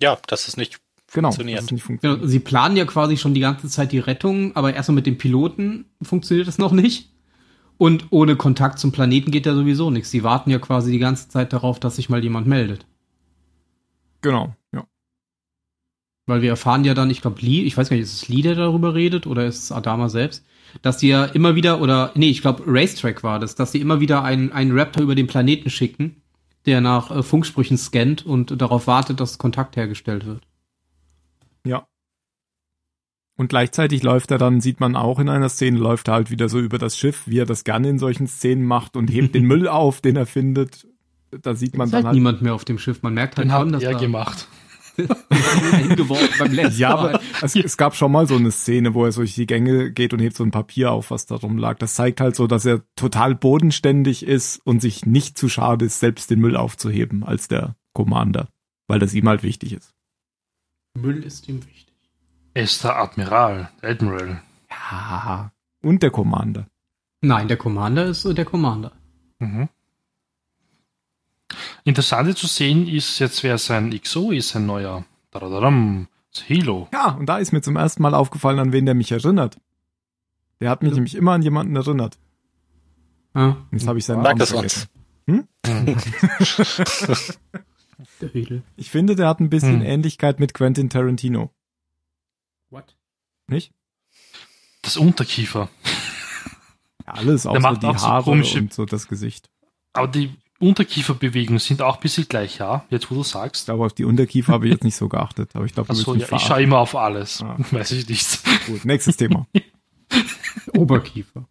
Ja, das ist nicht Genau. Funktioniert. dass es nicht Genau, funktioniert. sie planen ja quasi schon die ganze Zeit die Rettung, aber erstmal mit dem Piloten funktioniert das noch nicht. Und ohne Kontakt zum Planeten geht ja sowieso nichts. Sie warten ja quasi die ganze Zeit darauf, dass sich mal jemand meldet. Genau, ja. Weil wir erfahren ja dann, ich glaube, Lee, ich weiß gar nicht, ist es Lee, der darüber redet oder ist es Adama selbst, dass die ja immer wieder, oder nee, ich glaube, Racetrack war das, dass sie immer wieder einen, einen Raptor über den Planeten schicken, der nach äh, Funksprüchen scannt und darauf wartet, dass Kontakt hergestellt wird. Ja. Und gleichzeitig läuft er dann, sieht man auch in einer Szene, läuft er halt wieder so über das Schiff, wie er das gerne in solchen Szenen macht und hebt den *laughs* Müll auf, den er findet. Da sieht man ist dann halt halt. niemand mehr auf dem Schiff. Man merkt halt Den er da gemacht. *laughs* hingeworfen beim letzten Ja, Mal. aber es, es gab schon mal so eine Szene, wo er so durch die Gänge geht und hebt so ein Papier auf, was da rumlag. Das zeigt halt so, dass er total bodenständig ist und sich nicht zu schade ist, selbst den Müll aufzuheben als der Commander, weil das ihm halt wichtig ist. Müll ist ihm wichtig. Er ist der Admiral, der Admiral. Ja. Und der Commander. Nein, der Commander ist äh, der Commander. Mhm. Interessant zu sehen ist jetzt, wer sein XO ist, ein neuer. Das Hilo. Ja, und da ist mir zum ersten Mal aufgefallen, an wen der mich erinnert. Der hat mich nämlich immer an jemanden erinnert. Ja, Jetzt habe ich seinen Sag Namen vergessen. der Riedel. *laughs* Ich finde, der hat ein bisschen Hm. Ähnlichkeit mit Quentin Tarantino. What? Nicht? Das Unterkiefer. Ja, alles, Der außer macht die auch so Haare komische- und so das Gesicht. Aber die Unterkieferbewegungen sind auch ein bisschen gleich, ja? Jetzt, wo du Ich sagst. glaube, auf die Unterkiefer habe ich jetzt nicht so geachtet, aber ich glaube, willst ja, ich schaue immer auf alles. Ah. *laughs* Weiß ich nicht. Gut, nächstes Thema. *laughs* Oberkiefer.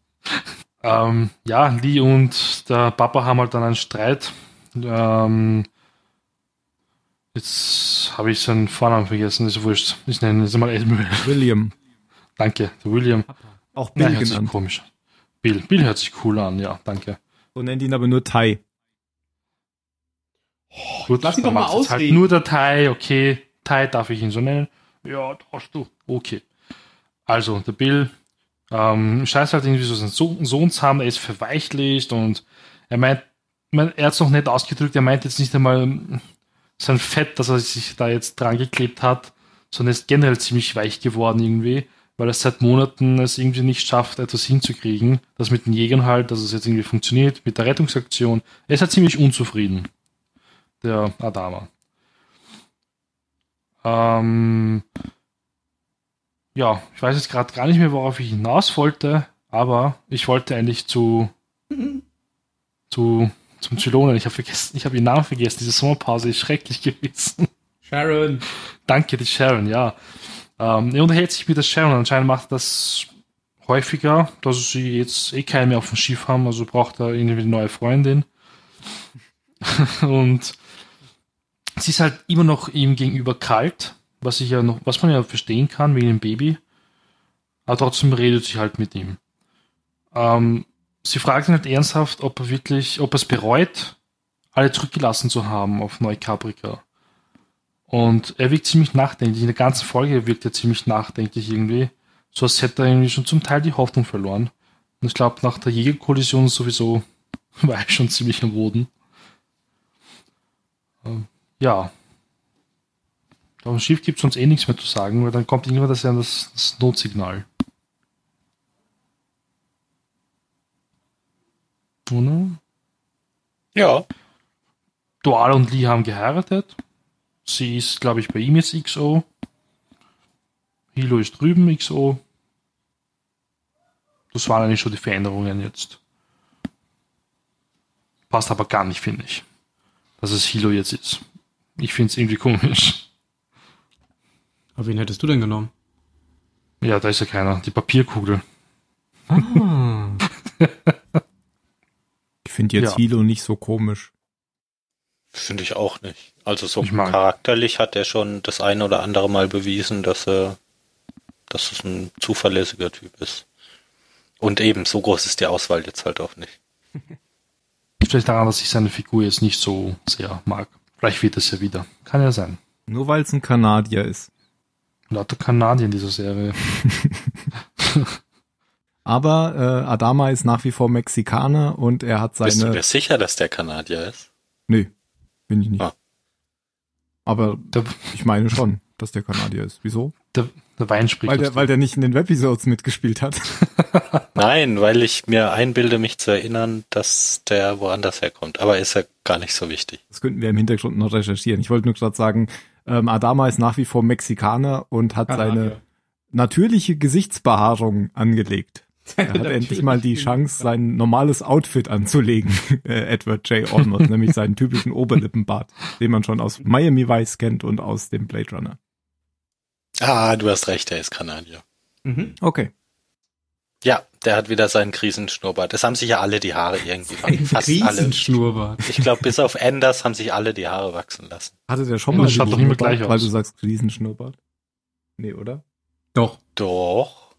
Ähm, ja, Lee und der Papa haben halt dann einen Streit. Ähm, jetzt habe ich seinen Vornamen vergessen, ist wurscht. Ich nenne ihn jetzt mal Admiral. William, Danke, der William. auch Bill hört sich genannt. komisch. Bill. Bill hört sich cool an, ja, danke. So nennt ihn aber nur Tai. Gut, lass ihn doch mal halt ausreden. nur der Tai, okay. Tai darf ich ihn so nennen. Ja, darfst du. Okay. Also, der Bill, ähm, scheiß halt irgendwie so seinen Sohn, Sohn zu haben, er ist verweichlicht und er meint, mein, er hat es noch nicht ausgedrückt, er meint jetzt nicht einmal sein Fett, dass er sich da jetzt dran geklebt hat, sondern ist generell ziemlich weich geworden irgendwie, weil er seit Monaten es irgendwie nicht schafft, etwas hinzukriegen. Das mit den Jägern halt, dass es jetzt irgendwie funktioniert, mit der Rettungsaktion. Er ist halt ziemlich unzufrieden der Adama. Ähm, ja, ich weiß jetzt gerade gar nicht mehr, worauf ich hinaus wollte, aber ich wollte eigentlich zu, *laughs* zu zum Zylonen. Ich habe vergessen, ich habe ihren Namen vergessen. Diese Sommerpause ist schrecklich *laughs* gewesen. Sharon. Danke, die Sharon, ja. Ähm, er unterhält sich mit der Sharon. Anscheinend macht das häufiger, dass sie jetzt eh keinen mehr auf dem Schiff haben, also braucht er irgendwie eine neue Freundin. *laughs* Und sie ist halt immer noch ihm gegenüber kalt, was ich ja noch, was man ja verstehen kann wegen dem Baby. Aber trotzdem redet sie halt mit ihm. Ähm, sie fragt ihn halt ernsthaft, ob er wirklich, ob er es bereut, alle zurückgelassen zu haben auf Neukaprika. Und er wirkt ziemlich nachdenklich. In der ganzen Folge wirkt er ziemlich nachdenklich irgendwie. So als hätte er irgendwie schon zum Teil die Hoffnung verloren. Und ich glaube, nach der Jägerkollision sowieso *laughs* war er schon ziemlich am Boden. Ja. Auf dem Schiff gibt es uns eh nichts mehr zu sagen, weil dann kommt irgendwann das, ja das, das Notsignal. Oder? Ja. Dual und Lee haben geheiratet. Sie ist, glaube ich, bei ihm jetzt XO. Hilo ist drüben XO. Das waren eigentlich schon die Veränderungen jetzt. Passt aber gar nicht, finde ich. Dass es Hilo jetzt ist. Ich finde es irgendwie komisch. Aber wen hättest du denn genommen? Ja, da ist ja keiner. Die Papierkugel. Ah. Ich finde jetzt Ja. Hilo nicht so komisch. Finde ich auch nicht. Also so Ich mag- charakterlich hat er schon das eine oder andere Mal bewiesen, dass er, dass es ein zuverlässiger Typ ist. Und eben, so groß ist die Auswahl jetzt halt auch nicht. Vielleicht daran, dass ich seine Figur jetzt nicht so sehr mag. Vielleicht wird es ja wieder. Kann ja sein. Nur weil es ein Kanadier ist. Lauter Kanadier in dieser Serie. *laughs* Aber äh, Adama ist nach wie vor Mexikaner und er hat Bist du seine. dir sicher, dass der Kanadier ist? Nö, bin ich nicht. Ah. Aber Der, ich meine schon, dass der Kanadier ist. Wieso? der, Wein spricht. Weil der, weil der nicht in den Webisodes mitgespielt hat. *laughs* Nein, weil ich mir einbilde, mich zu erinnern, dass der woanders herkommt. Aber ist ja gar nicht so wichtig. Das könnten wir im Hintergrund noch recherchieren. Ich wollte nur gerade sagen, ähm, Adama ist nach wie vor Mexikaner und hat seine natürliche Gesichtsbehaarung angelegt. Er *laughs* hat endlich mal die Chance, sein normales Outfit anzulegen, *laughs* äh, Edward J. Olmos, nämlich seinen typischen Oberlippenbart, den man schon aus Miami Vice kennt und aus dem Blade Runner. Ah, du hast recht, er ist Kanadier. Mhm. Okay. Ja, der hat wieder seinen Krisenschnurrbart. Das haben sich ja alle die Haare irgendwie Ein fast alle. Riesenschnurrbart. Ich glaube, bis auf Anders haben sich alle die Haare wachsen lassen. Hatte der schon Ja, mal das schaut doch immer gleich weil aus. du sagst Riesenschnurrbart? Nee, oder? Doch. Doch,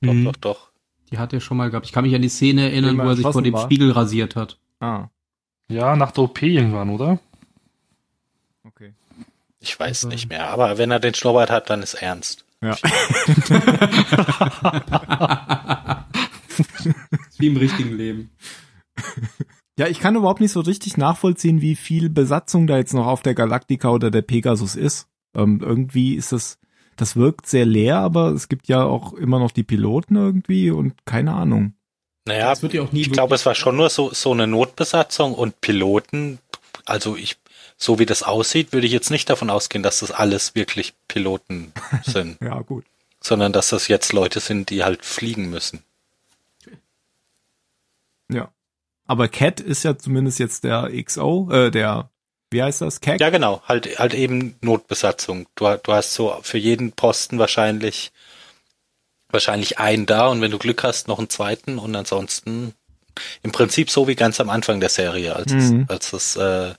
doch, Mhm. doch, doch. Die hat er schon mal gehabt. Ich kann mich an die Szene erinnern, wo er sich vor dem war. Spiegel rasiert hat. Ah, Ja, nach der OP irgendwann, oder? Ich weiß Also- nicht mehr. Aber wenn er den Schnurrbart hat, dann ist ernst. Ja. *laughs* Wie im richtigen Leben. Ja, ich kann überhaupt nicht so richtig nachvollziehen, wie viel Besatzung da jetzt noch auf der Galactica oder der Pegasus ist. Ähm, irgendwie ist das, das wirkt sehr leer, aber es gibt ja auch immer noch die Piloten irgendwie und keine Ahnung. Naja, Das wird ja auch nie ich glaube, es war schon nur so, so eine Notbesatzung und Piloten. Also ich, so wie das aussieht, würde ich jetzt nicht davon ausgehen, dass das alles wirklich Piloten *laughs* sind, Ja, gut. sondern dass das jetzt Leute sind, die halt fliegen müssen. Ja. Aber Cat ist ja zumindest jetzt der XO, äh, der, wie heißt das? CAC? Ja, genau, halt, halt eben Notbesatzung. Du, du hast so für jeden Posten wahrscheinlich, wahrscheinlich einen da und wenn du Glück hast, noch einen zweiten und ansonsten im Prinzip so wie ganz am Anfang der Serie, als Mhm. es, als es, äh,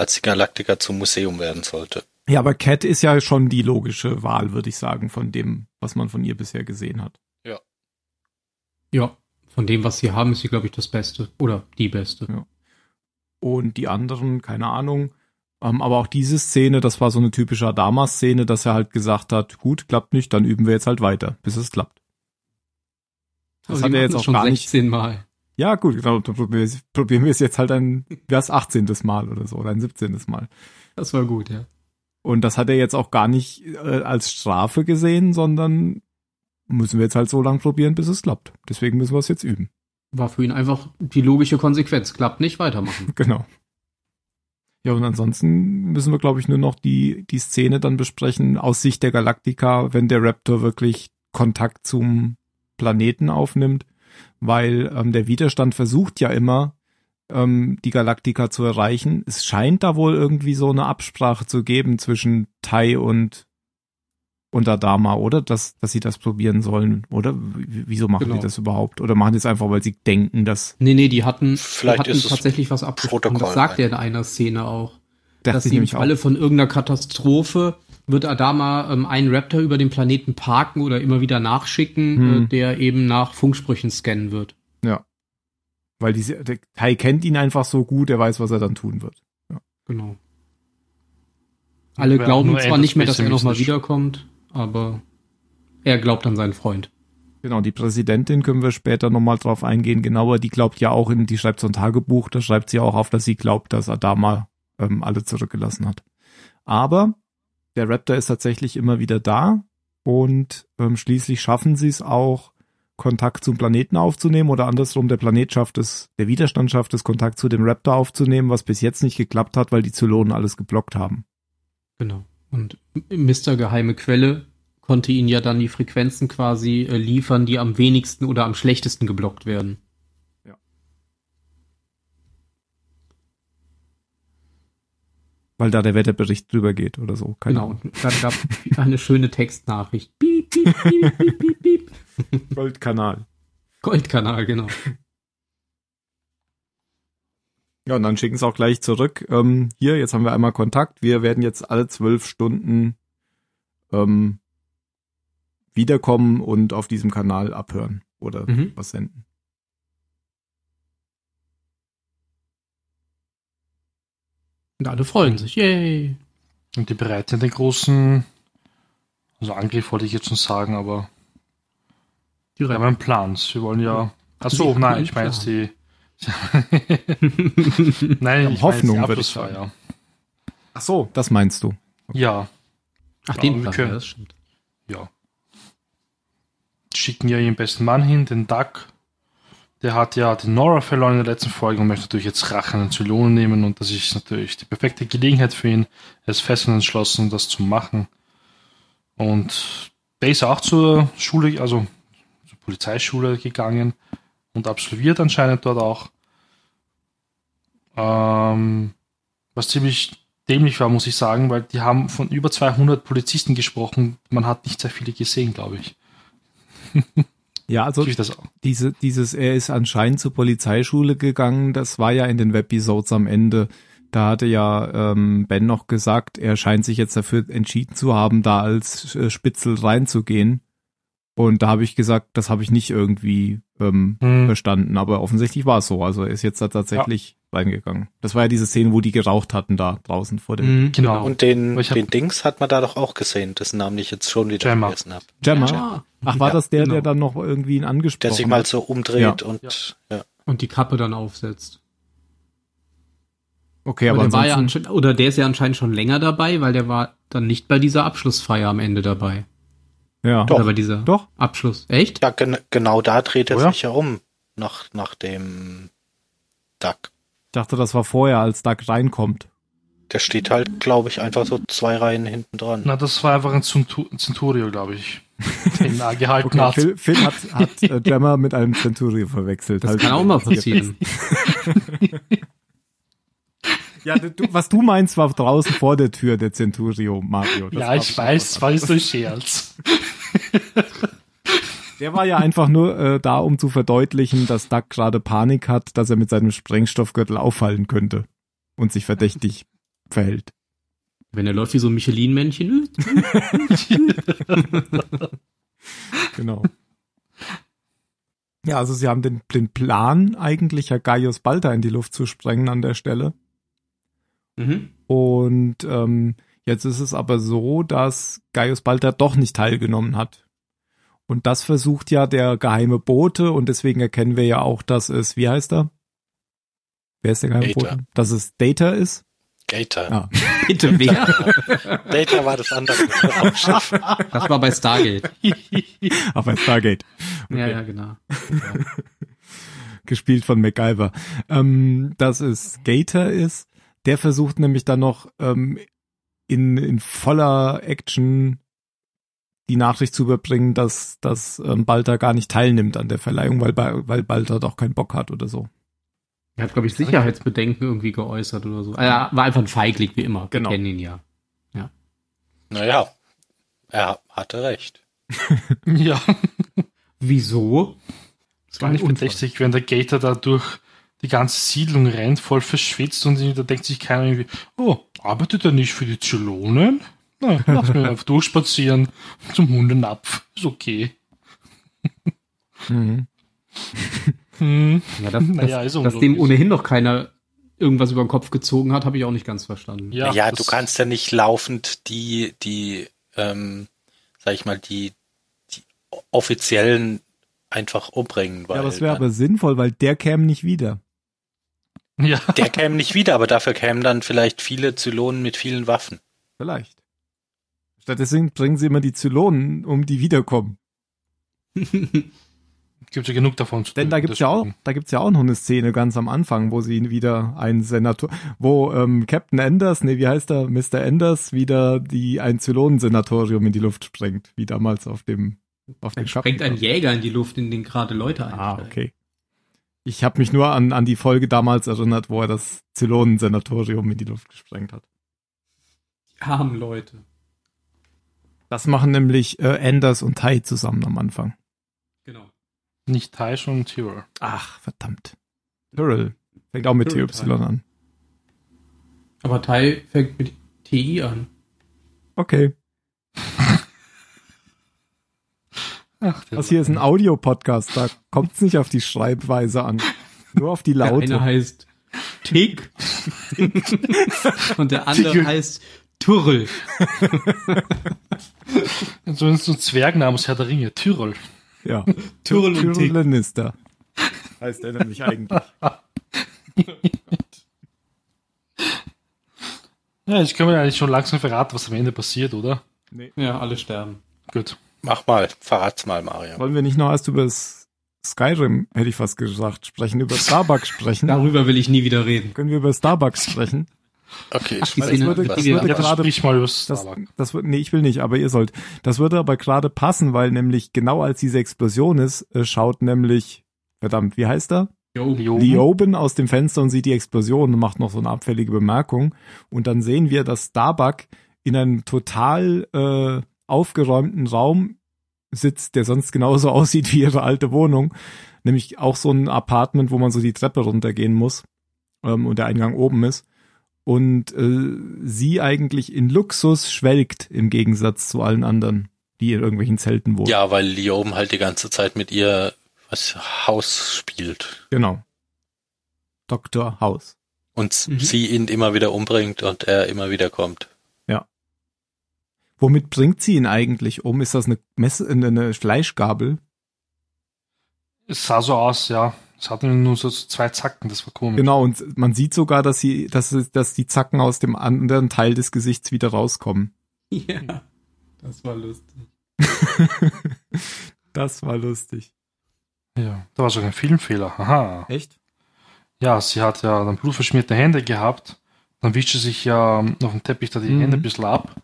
als die Galaktika zum Museum werden sollte. Ja, aber Cat ist ja schon die logische Wahl, würde ich sagen, von dem, was man von ihr bisher gesehen hat. Ja, von dem, was sie haben, ist sie, glaube ich, das Beste. Oder die Beste. Und die anderen, keine Ahnung. Ähm, aber auch diese Szene, das war so eine typische Adama-Szene, dass er halt gesagt hat, gut, klappt nicht, dann üben wir jetzt halt weiter, bis es klappt. Das Aber hat er jetzt auch schon gar nicht. 16 Mal. Ja, gut, genau, dann probieren wir, es jetzt halt ein, das 18. Mal oder so, oder ein 17. Mal. Das war gut, ja. Und das hat er jetzt auch gar nicht äh, als Strafe gesehen, sondern müssen wir jetzt halt so lange probieren, bis es klappt. Deswegen müssen wir es jetzt üben. War für ihn einfach die logische Konsequenz. Klappt nicht, weitermachen. *laughs* Genau. Ja, und ansonsten müssen wir, glaube ich, nur noch die, die Szene dann besprechen aus Sicht der Galaktika, wenn der Raptor wirklich Kontakt zum Planeten aufnimmt, weil ähm, der Widerstand versucht ja immer, ähm, die Galaktika zu erreichen. Es scheint da wohl irgendwie so eine Absprache zu geben zwischen Tai und und Adama, oder? Dass, dass sie das probieren sollen, oder? W- Wieso machen Genau. die das überhaupt? Oder machen die es einfach, weil sie denken, dass Nee, nee, die hatten, die Vielleicht hatten tatsächlich was abgesprochen. Das sagt er in einer Szene auch. dass sie nämlich. Falle von irgendeiner Katastrophe wird Adama ähm, einen Raptor über den Planeten parken oder immer wieder nachschicken, Hm. äh, der eben nach Funksprüchen scannen wird. Ja. Weil diese, der Tai kennt ihn einfach so gut, er weiß, was er dann tun wird. Genau. Alle Wäre glauben zwar nicht mehr, dass er nochmal wiederkommt, aber er glaubt an seinen Freund. Genau, die Präsidentin können wir später nochmal drauf eingehen. Genauer, die glaubt ja auch in, die schreibt so ein Tagebuch, da schreibt sie auch auf, dass sie glaubt, dass Adama ähm, alle zurückgelassen hat. Aber der Raptor ist tatsächlich immer wieder da und ähm, schließlich schaffen sie es auch, Kontakt zum Planeten aufzunehmen oder andersrum, der Planet schafft es, der Widerstand schafft es, Kontakt zu dem Raptor aufzunehmen, was bis jetzt nicht geklappt hat, weil die Zylonen alles geblockt haben. Genau. Und Mr. Geheime Quelle konnte ihnen ja dann die Frequenzen quasi äh, liefern, die am wenigsten oder am schlechtesten geblockt werden. Weil da der Wetterbericht drüber geht oder so. Keine Genau. Ahnung. Und dann gab *laughs* es eine schöne Textnachricht. Piep, piep, piep, piep, piep, piep. Goldkanal. Goldkanal, genau. Ja, und dann schicken sie auch gleich zurück. Ähm, hier, jetzt haben wir einmal Kontakt. Wir werden jetzt alle zwölf Stunden ähm, wiederkommen und auf diesem Kanal abhören oder Mhm. was senden. Und alle freuen sich. Yay. Und die bereiten den großen, also Angriff wollte ich jetzt schon sagen, aber Die wir haben einen Plan. Sie wollen ja. Ach Sie so, haben nein, ich meine jetzt die. *laughs* Nein, ich Hoffnung, meine würde ich die Abschlussfeier. Ach so, das meinst du. Ja, Ach, Ja, den wir Plan, können- ja, das stimmt. ja. Schicken ja ihren besten Mann hin, den Duck. Der hat ja den Nora verloren in der letzten Folge und möchte natürlich jetzt Rache an den Zylonen nehmen und das ist natürlich die perfekte Gelegenheit für ihn. Er ist fest und entschlossen, das zu machen. Und der ist auch zur Schule, also zur Polizeischule gegangen und absolviert anscheinend dort auch. Ähm, was ziemlich dämlich war, muss ich sagen, weil die haben von über 200 Polizisten gesprochen. Man hat nicht sehr viele gesehen, glaube ich. *laughs* Ja, also diese, dieses, er ist anscheinend zur Polizeischule gegangen, das war ja in den Webisodes am Ende. Da hatte ja ähm, Ben noch gesagt, er scheint sich jetzt dafür entschieden zu haben, da als äh, Spitzel reinzugehen. Und da habe ich gesagt, das habe ich nicht irgendwie ähm, Hm. verstanden, aber offensichtlich war es so. Also er ist jetzt da tatsächlich reingegangen. Das war ja diese Szene, wo die geraucht hatten da draußen vor dem Mhm, Genau. Und den, den Dings hat man da doch auch gesehen, dessen Namen ich jetzt schon wieder Gemma. vergessen habe. Gemma. Ja. Ach, war Ja, das der, der genau. dann noch irgendwie ihn angesprochen Der sich mal hat? so umdreht und ja. Und die Kappe dann aufsetzt. Okay, aber aber der war ja oder der ist ja anscheinend schon länger dabei, weil der war dann nicht bei dieser Abschlussfeier am Ende dabei. Ja. Doch. Bei dieser Doch. Abschluss. Echt? Ja, gen genau da dreht er Oh ja? sich ja um. Nach, nach dem Duck. Ich dachte, das war vorher, als Doug reinkommt. Der steht halt, glaube ich, einfach so zwei Reihen hinten dran. Na, das war einfach ein Centu- Centurio, glaube ich. Den er gehalten hat. Phil, Phil hat, hat äh, Gemma mit einem Centurio verwechselt. Das Halt- kann auch mal passieren. *laughs* Ja, du, was du meinst, war draußen vor der Tür der Centurio, Mario. Das ja, ich weiß, anderes. war durch Scherz. Der war ja einfach nur äh, da, um zu verdeutlichen, dass Doug gerade Panik hat, dass er mit seinem Sprengstoffgürtel auffallen könnte und sich verdächtig verhält. Wenn er läuft wie so ein Michelin-Männchen. *laughs* Genau. Ja, also sie haben den, den Plan, eigentlich ja Gaius Balta in die Luft zu sprengen an der Stelle. Mhm. Und ähm, jetzt ist es aber so, dass Gaius Balta doch nicht teilgenommen hat. Und das versucht ja der geheime Bote und deswegen erkennen wir ja auch, dass es, wie heißt er? Wer ist der geheime Data. Bote? Dass es Data ist. Gator. Ah. *laughs* Bitte, wer? Data war das andere. *laughs* Das war bei Stargate. *laughs* Aber Stargate. Ja, ja, genau. gespielt von MacGyver, ähm, dass es Gator ist. Der versucht nämlich dann noch ähm, in, in voller Action die Nachricht zu überbringen, dass, dass ähm, Balter gar nicht teilnimmt an der Verleihung, weil, weil Balter doch keinen Bock hat oder so. Er hat, glaube ich, Sicherheitsbedenken irgendwie geäußert oder so. Er war einfach ein Feigling, wie immer. Genau. Wir kennen ihn ja. Naja, er hatte recht. *laughs* ja, Wieso? Das gar nicht verdächtig, wenn der Gator da durch die ganze Siedlung rennt, voll verschwitzt und da denkt sich keiner irgendwie, oh, arbeitet er nicht für die Zylonen? Na, lass mich einfach durchspazieren zum Hundenapf. Ist okay. Mhm. Hm. Ja, dass, Naja, dass, ist dass dem ohnehin noch keiner irgendwas über den Kopf gezogen hat, habe ich auch nicht ganz verstanden. Ja, Ja, das- du kannst ja nicht laufend die, die, ähm, sag ich mal, die, die offiziellen einfach umbringen, weil Ja, das wäre dann- aber sinnvoll, weil der käme nicht wieder. Ja, *laughs* der käme nicht wieder, aber dafür kämen dann vielleicht viele Zylonen mit vielen Waffen. Vielleicht. Stattdessen bringen sie immer die Zylonen, um die wiederkommen. *laughs* gibt ja genug davon zu Denn da gibt's ja auch, da gibt's ja auch noch eine Szene ganz am Anfang, wo sie wieder einen Senator, wo ähm, Captain Enders, nee, wie heißt er, Mr. Enders, wieder die ein Zylonensenatorium in die Luft sprengt, wie damals auf dem auf dem Dann sprengt ein Kapitol. Jäger in die Luft, in den gerade Leute Ah, einsteigen. okay. Ich habe mich nur an an die Folge damals erinnert, wo er das Zylonensenatorium in die Luft gesprengt hat. Die armen Leute. Das machen nämlich äh, Enders und Tai zusammen am Anfang. Genau. Nicht Tai, schon Tyrell. Ach, verdammt. Tyrell. Fängt auch mit TY an. Aber Tai fängt mit TI an. Okay. *laughs* Ach, der Das hier ist ein Audio-Podcast, da kommt's nicht auf die Schreibweise an. Nur auf die Der Laute. eine heißt Tick und der andere Tick. heißt Turrel. So ein so ein Zwergname aus Herr der Ringe, Tyrol. ja. Tyrrell und Tick. Lannister. Heißt er nämlich eigentlich. Ja, jetzt können wir eigentlich schon langsam verraten, was am Ende passiert, oder? Ja, alle sterben. Gut. Mach mal, verrat's mal, Mario. Wollen wir nicht noch erst über das Skyrim, hätte ich fast gesagt, sprechen, über Starbucks sprechen? Darüber will ich nie wieder reden. Können wir über Starbucks sprechen? Okay, Ach, die würde- die- das die- würde gerade- sprich mal über Das, Starbuck. das wird, nee, ich will nicht, aber ihr sollt. Das würde aber gerade passen, weil nämlich genau als diese Explosion ist, äh, schaut nämlich, verdammt, wie heißt er? Lioben. Lioben aus dem Fenster und sieht die Explosion und macht noch so eine abfällige Bemerkung. Und dann sehen wir, dass Starbuck in einem total äh, aufgeräumten Raum sitzt, der sonst genauso *laughs* aussieht wie ihre alte Wohnung. Nämlich auch so ein Apartment, wo man so die Treppe runtergehen muss ähm, und der Eingang oben ist. Und äh, sie eigentlich in Luxus schwelgt im Gegensatz zu allen anderen, die in irgendwelchen Zelten wohnen. Ja, weil Lioben halt die ganze Zeit mit ihr was Haus spielt. Genau. Dr. House. Und Mhm. sie ihn immer wieder umbringt und er immer wieder kommt. Womit bringt sie ihn eigentlich um? Ist das eine Messe, eine Fleischgabel? Es sah so aus, ja. Es hatte nur so zwei Zacken, das war komisch. Genau, und man sieht sogar, dass sie, dass, es- dass die Zacken aus dem anderen Teil des Gesichts wieder rauskommen. Ja, das war lustig. *laughs* das war lustig. Ja, da war sogar ein Filmfehler. Aha. Echt? Ja, sie hat ja dann blutverschmierte Hände gehabt. Dann wischt sie sich ja auf dem Teppich da die Mhm. Hände ein bisschen ab.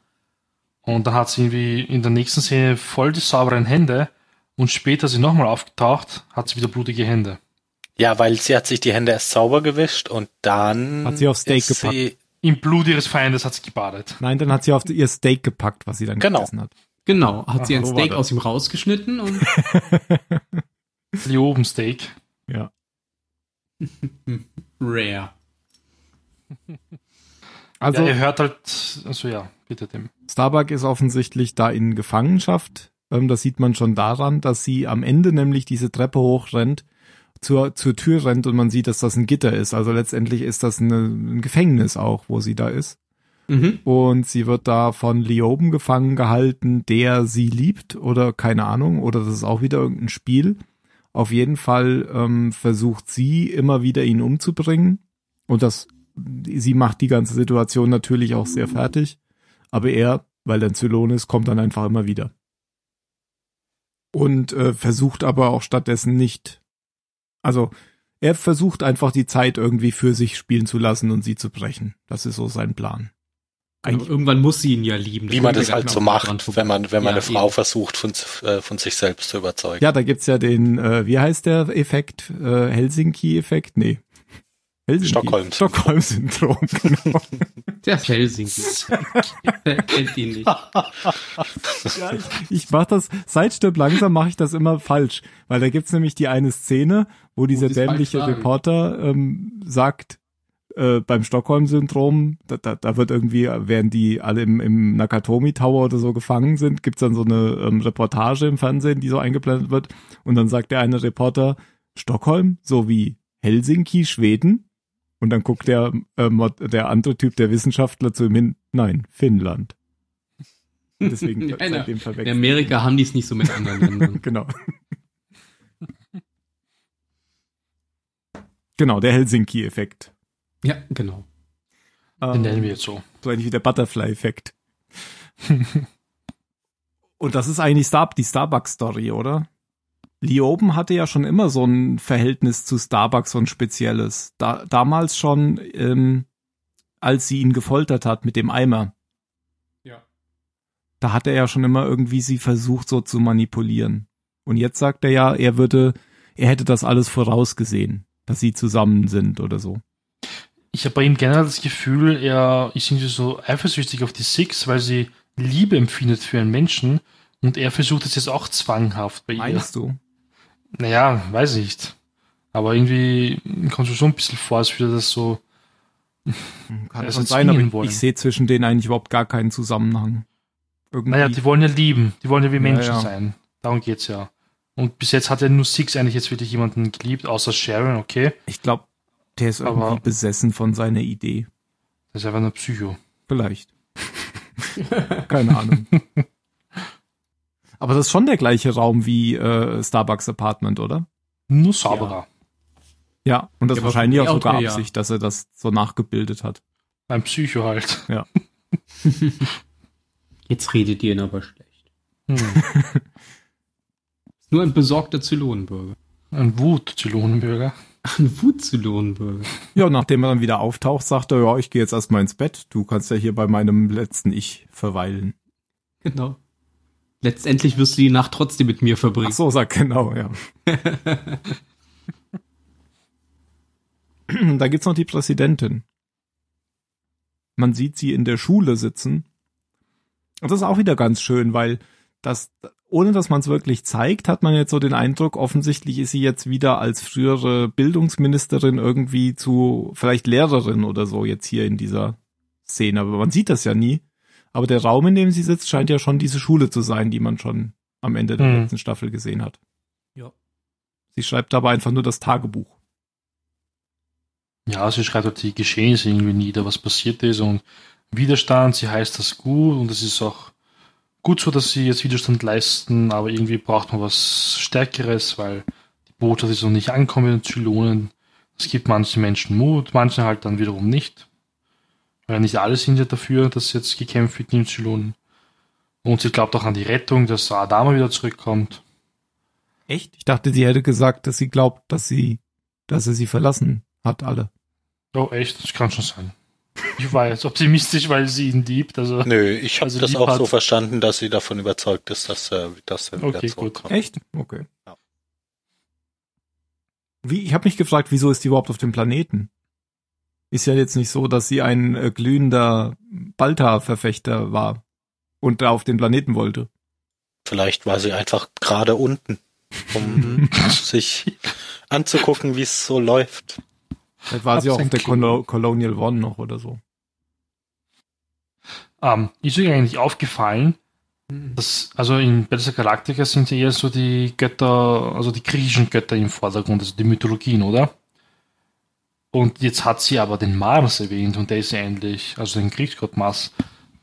Und dann hat sie irgendwie in der nächsten Szene voll die sauberen Hände. Und später, als sie nochmal aufgetaucht, hat sie wieder blutige Hände. Ja, weil sie hat sich die Hände erst sauber gewischt und dann Hat sie auf Steak ist gepackt. sie, Im Blut ihres Feindes hat sie gebadet. Nein, dann hat sie auf ihr Steak gepackt, was sie dann Genau. gegessen hat. Genau, hat sie Ach, ein so war Steak aus ihm rausgeschnitten und *laughs* Liobensteak. Ja. *laughs* rare. *laughs* Also ja, ihr hört halt, also ja, bitte dem. Starbuck ist offensichtlich da in Gefangenschaft. Ähm, das sieht man schon daran, dass sie am Ende nämlich diese Treppe hochrennt, zur, zur Tür rennt und man sieht, dass das ein Gitter ist. Also letztendlich ist das eine, ein Gefängnis auch, wo sie da ist. Mhm. Und sie wird da von Lioben gefangen gehalten, der sie liebt oder keine Ahnung, oder das ist auch wieder irgendein Spiel. Auf jeden Fall ähm, versucht sie immer wieder ihn umzubringen. Und das, sie macht die ganze Situation natürlich auch sehr fertig. Aber er, weil er ein Zylon ist, kommt dann einfach immer wieder. Und äh, versucht aber auch stattdessen nicht. Also er versucht einfach die Zeit irgendwie für sich spielen zu lassen und sie zu brechen. Das ist so sein Plan. Genau, Eigentlich- irgendwann muss sie ihn ja lieben. wie man das halt so macht, wenn man, wenn man Ja, eine Frau eben. versucht, von, äh, von sich selbst zu überzeugen. Ja, da gibt's ja den, äh, wie heißt der Effekt? Äh, Helsinki-Effekt? Nee. Helsinki. Stockholm. Stockholm-Syndrom, *laughs* genau. Der ist Helsinki. Kennt ihn nicht. ja, ich, ich mach das, seit Stirb langsam mache ich das immer falsch, weil da gibt's nämlich die eine Szene, wo dieser dämliche. Reporter ähm, sagt, äh, beim Stockholm-Syndrom, da, da, da wird irgendwie, während die alle im, im Nakatomi Tower oder so gefangen sind, gibt's dann so eine ähm, Reportage im Fernsehen, die so eingeblendet wird. Und dann sagt der eine Reporter, Stockholm, so wie Helsinki, Schweden. Und dann guckt der, äh, der andere Typ, der Wissenschaftler zu ihm hin, nein, Finnland. Und Deswegen *laughs* Ja, in, in verwechselt. Amerika haben die es nicht so mit anderen Ländern. *laughs* Genau. genau, der Helsinki-Effekt. Ja, genau. Den nennen wir jetzt so. So ähnlich wie der Butterfly-Effekt. *laughs* Und das ist eigentlich Star die Starbucks-Story, oder? Lioben hatte ja schon immer so ein Verhältnis zu Starbucks, so ein spezielles. Da, damals schon, ähm, als sie ihn gefoltert hat mit dem Eimer. Ja. Da hat er ja schon immer irgendwie sie versucht, so zu manipulieren. Und jetzt sagt er ja, er würde, er hätte das alles vorausgesehen, dass sie zusammen sind oder so. Ich habe bei ihm generell das Gefühl, er ist irgendwie so eifersüchtig auf die Six, weil sie Liebe empfindet für einen Menschen und er versucht es jetzt auch zwanghaft bei ihr. Meinst du? Naja, weiß ich nicht. Aber irgendwie kommt es schon ein bisschen vor, als würde das so. Kann Ja, schon sein, aber ich, wollen. ich sehe zwischen denen eigentlich überhaupt gar keinen Zusammenhang. Irgendwie. Naja, die wollen ja lieben, die wollen ja wie Menschen ja. sein. Darum geht's ja. Und bis jetzt hat ja nur Six eigentlich jetzt wirklich jemanden geliebt, außer Sharon, okay. ich glaube, der ist irgendwie Aber- besessen von seiner Idee. Das ist einfach nur Psycho. Vielleicht. *laughs* Keine Ahnung. *laughs* Aber das ist schon der gleiche Raum wie äh, Starbucks Apartment, oder? Nur sauberer. Ja, und das Ja, wahrscheinlich auch sogar her, ja. Absicht, dass er das so nachgebildet hat. Beim Psycho halt. *laughs* Jetzt redet ihr ihn aber schlecht. Hm. *laughs* Nur ein besorgter Zylonenbürger. Ein Wut-Zylonenbürger. Ein Wut-Zylonenbürger. Ja, nachdem er dann wieder auftaucht, sagt er, ja, ich gehe jetzt erstmal ins Bett. Du kannst ja hier bei meinem letzten Ich verweilen. Genau. Letztendlich wirst du die Nacht trotzdem mit mir verbringen. Ach so, sagt genau, ja. *laughs* da gibt's noch die Präsidentin. Man sieht sie in der Schule sitzen. Und das ist auch wieder ganz schön, weil das, ohne dass man es wirklich zeigt, hat man jetzt so den Eindruck, offensichtlich ist sie jetzt wieder als frühere Bildungsministerin irgendwie zu vielleicht Lehrerin oder so jetzt hier in dieser Szene. Aber man sieht das ja nie. Aber der Raum, in dem sie sitzt, scheint ja schon diese Schule zu sein, die man schon am Ende der Mhm. letzten Staffel gesehen hat. Ja. Sie schreibt dabei einfach nur das Tagebuch. Ja, sie schreibt halt die Geschehnisse irgendwie nieder, was passiert ist und Widerstand, sie heißt das gut und es ist auch gut so, dass sie jetzt Widerstand leisten, aber irgendwie braucht man was Stärkeres, weil die Botschaft ist noch nicht angekommen mit den Zylonen. Es gibt manchen Menschen Mut, manche halt dann wiederum nicht. Weil nicht alle sind ja dafür, dass jetzt gekämpft wird die Zylonen. Und sie glaubt auch an die Rettung, dass Adama wieder zurückkommt. Echt? Ich dachte, sie hätte gesagt, dass sie glaubt, dass sie, dass er sie verlassen hat, alle. Oh, echt? Das kann schon sein. Ich war jetzt optimistisch, weil sie ihn liebt. Also, Nö, ich habe Also das auch hat- so verstanden, dass sie davon überzeugt ist, dass er, dass er wieder Okay, gut. zurückkommt. Echt? Okay. Ja. Wie, ich habe mich gefragt, wieso ist die überhaupt auf dem Planeten? Ist ja jetzt nicht so, dass sie ein äh, glühender Balta-Verfechter war und da auf den Planeten wollte. Vielleicht war sie einfach gerade unten, um *laughs* *laughs* sich anzugucken, wie es so läuft. Vielleicht war sie auch auf der. Colo Colonial One noch oder so. ähm, ist euch eigentlich aufgefallen, Mhm. dass, also in Battlestar Galactica sind ja eher so die Götter, also die griechischen Götter im Vordergrund, also die Mythologien, oder? Und jetzt hat sie aber den Mars erwähnt und der ist ja eigentlich, also den Kriegsgott Mars,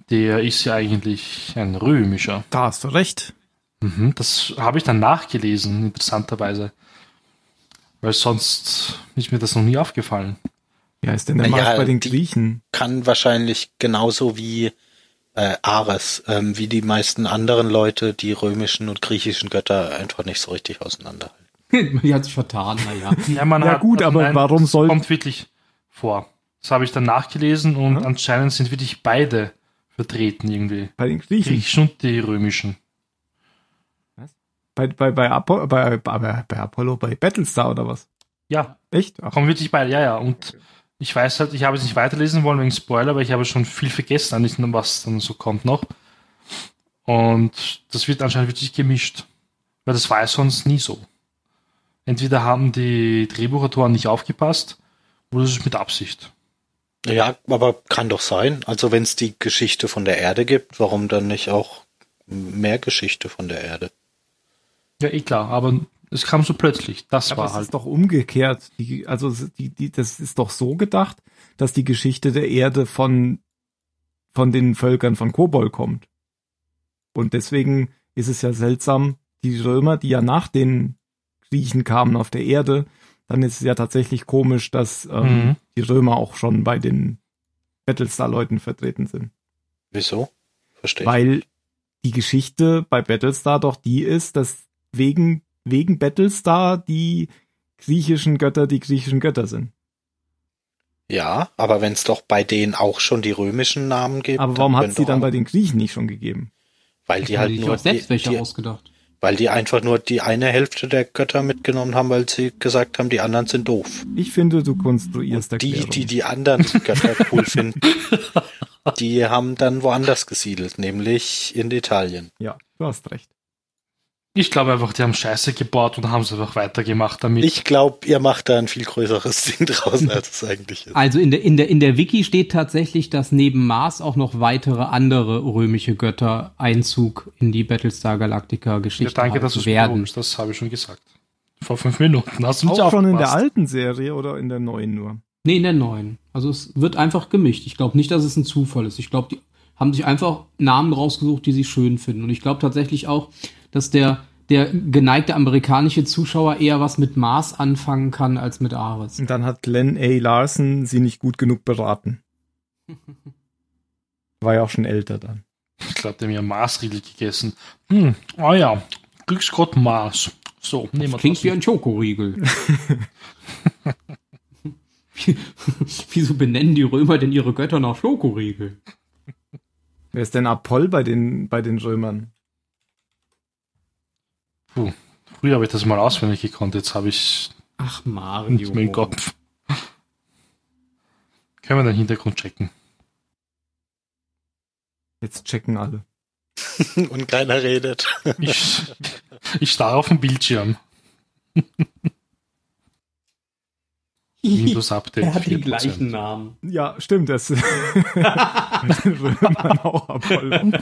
der ist ja eigentlich ein römischer. Da hast du recht. Mhm, das habe ich dann nachgelesen, interessanterweise. Weil sonst ist mir das noch nie aufgefallen. Ja, ist denn der Naja, Markt bei den Griechen? Kann wahrscheinlich genauso wie äh, Ares, ähm, wie die meisten anderen Leute, die römischen und griechischen Götter einfach nicht so richtig auseinanderhalten. Die hat sich vertan, naja. *laughs* Ja, man Ja, gut, aber warum das soll- kommt wirklich vor. Das habe ich dann nachgelesen und Ja. anscheinend sind wirklich beide vertreten irgendwie. Bei den Die Griechen. griechischen und die römischen. Bei, bei, bei, Apo bei, bei, bei Apollo, bei Battlestar oder was? Ja, Echt? Ach, kommen wirklich beide, ja, ja. Und ich weiß halt, ich habe es nicht weiterlesen wollen wegen Spoiler, aber ich habe schon viel vergessen, eigentlich, was dann so kommt noch. Und das wird anscheinend wirklich gemischt. Weil das war ja sonst nie so. Entweder haben die Drehbuchautoren nicht aufgepasst, oder es ist mit Absicht. Ja, aber kann doch sein. Also wenn es die Geschichte von der Erde gibt, warum dann nicht auch mehr Geschichte von der Erde? Ja, eh klar, aber es kam so plötzlich. Das aber war es halt. ist doch umgekehrt. Die, also die, die, das ist doch so gedacht, dass die Geschichte der Erde von, von den Völkern von Kobol kommt. Und deswegen ist es ja seltsam, die Römer, die ja nach den Griechen kamen auf der Erde, dann ist es ja tatsächlich komisch, dass ähm, Mhm. die Römer auch schon bei den Battlestar-Leuten vertreten sind. Wieso? Verstehe. Weil die Geschichte bei Battlestar doch die ist, dass wegen, wegen Battlestar die griechischen Götter die griechischen Götter sind. Ja, aber wenn es doch bei denen auch schon die römischen Namen gibt. Aber warum hat können sie dann auch- bei den Griechen nicht schon gegeben? Weil die halt nur selbst die, welche die, ausgedacht. Weil die einfach nur die eine Hälfte der Götter mitgenommen haben, weil sie gesagt haben, die anderen sind doof. Ich finde, du konstruierst Die, Erklärungen. die die anderen Götter cool finden, *laughs* die haben dann woanders gesiedelt, nämlich in Italien. Ja, du hast recht. Ich glaube einfach, die haben Scheiße gebaut und haben es einfach weitergemacht damit. Ich glaube, ihr macht da ein viel größeres *laughs* Ding draus, als es eigentlich ist. Also in der, in der, in der Wiki steht tatsächlich, dass neben Mars auch noch weitere andere römische Götter Einzug in die Battlestar Galactica ja, Geschichte danke, dass du werden. betonst. Das habe ich schon gesagt. Vor fünf Minuten. Hast du nicht Auch schon in der alten Serie oder in der neuen nur? Nee, in der neuen. Also es wird einfach gemischt. Ich glaube nicht, dass es ein Zufall ist. Ich glaube, die haben sich einfach Namen rausgesucht, die sie schön finden. Und ich glaube tatsächlich auch, dass der, der geneigte amerikanische Zuschauer eher was mit Mars anfangen kann als mit Ares. Und dann hat Glenn A. Larson sie nicht gut genug beraten. *laughs* War ja auch schon älter dann. Ich glaube, der hat mir Marsriegel gegessen. Hm, ah ja, Glücksgott Mars. So, nehmen wir Das klingt das. wie ein Schokoriegel. *laughs* Wieso benennen die Römer denn ihre Götter nach Schokoriegel? Wer ist denn Apoll bei den, bei den Römern? Früher habe ich das mal auswendig gekonnt, jetzt habe ich Ach, Mario. nicht mehr im Kopf. Können wir den Hintergrund checken? Jetzt checken alle. *laughs* und keiner redet. Ich, ich starre auf den Bildschirm. *laughs* Windows *laughs* Update. Er hat die 4%. gleichen Namen. Ja, stimmt, das *laughs* Römern auch Apollo. *laughs*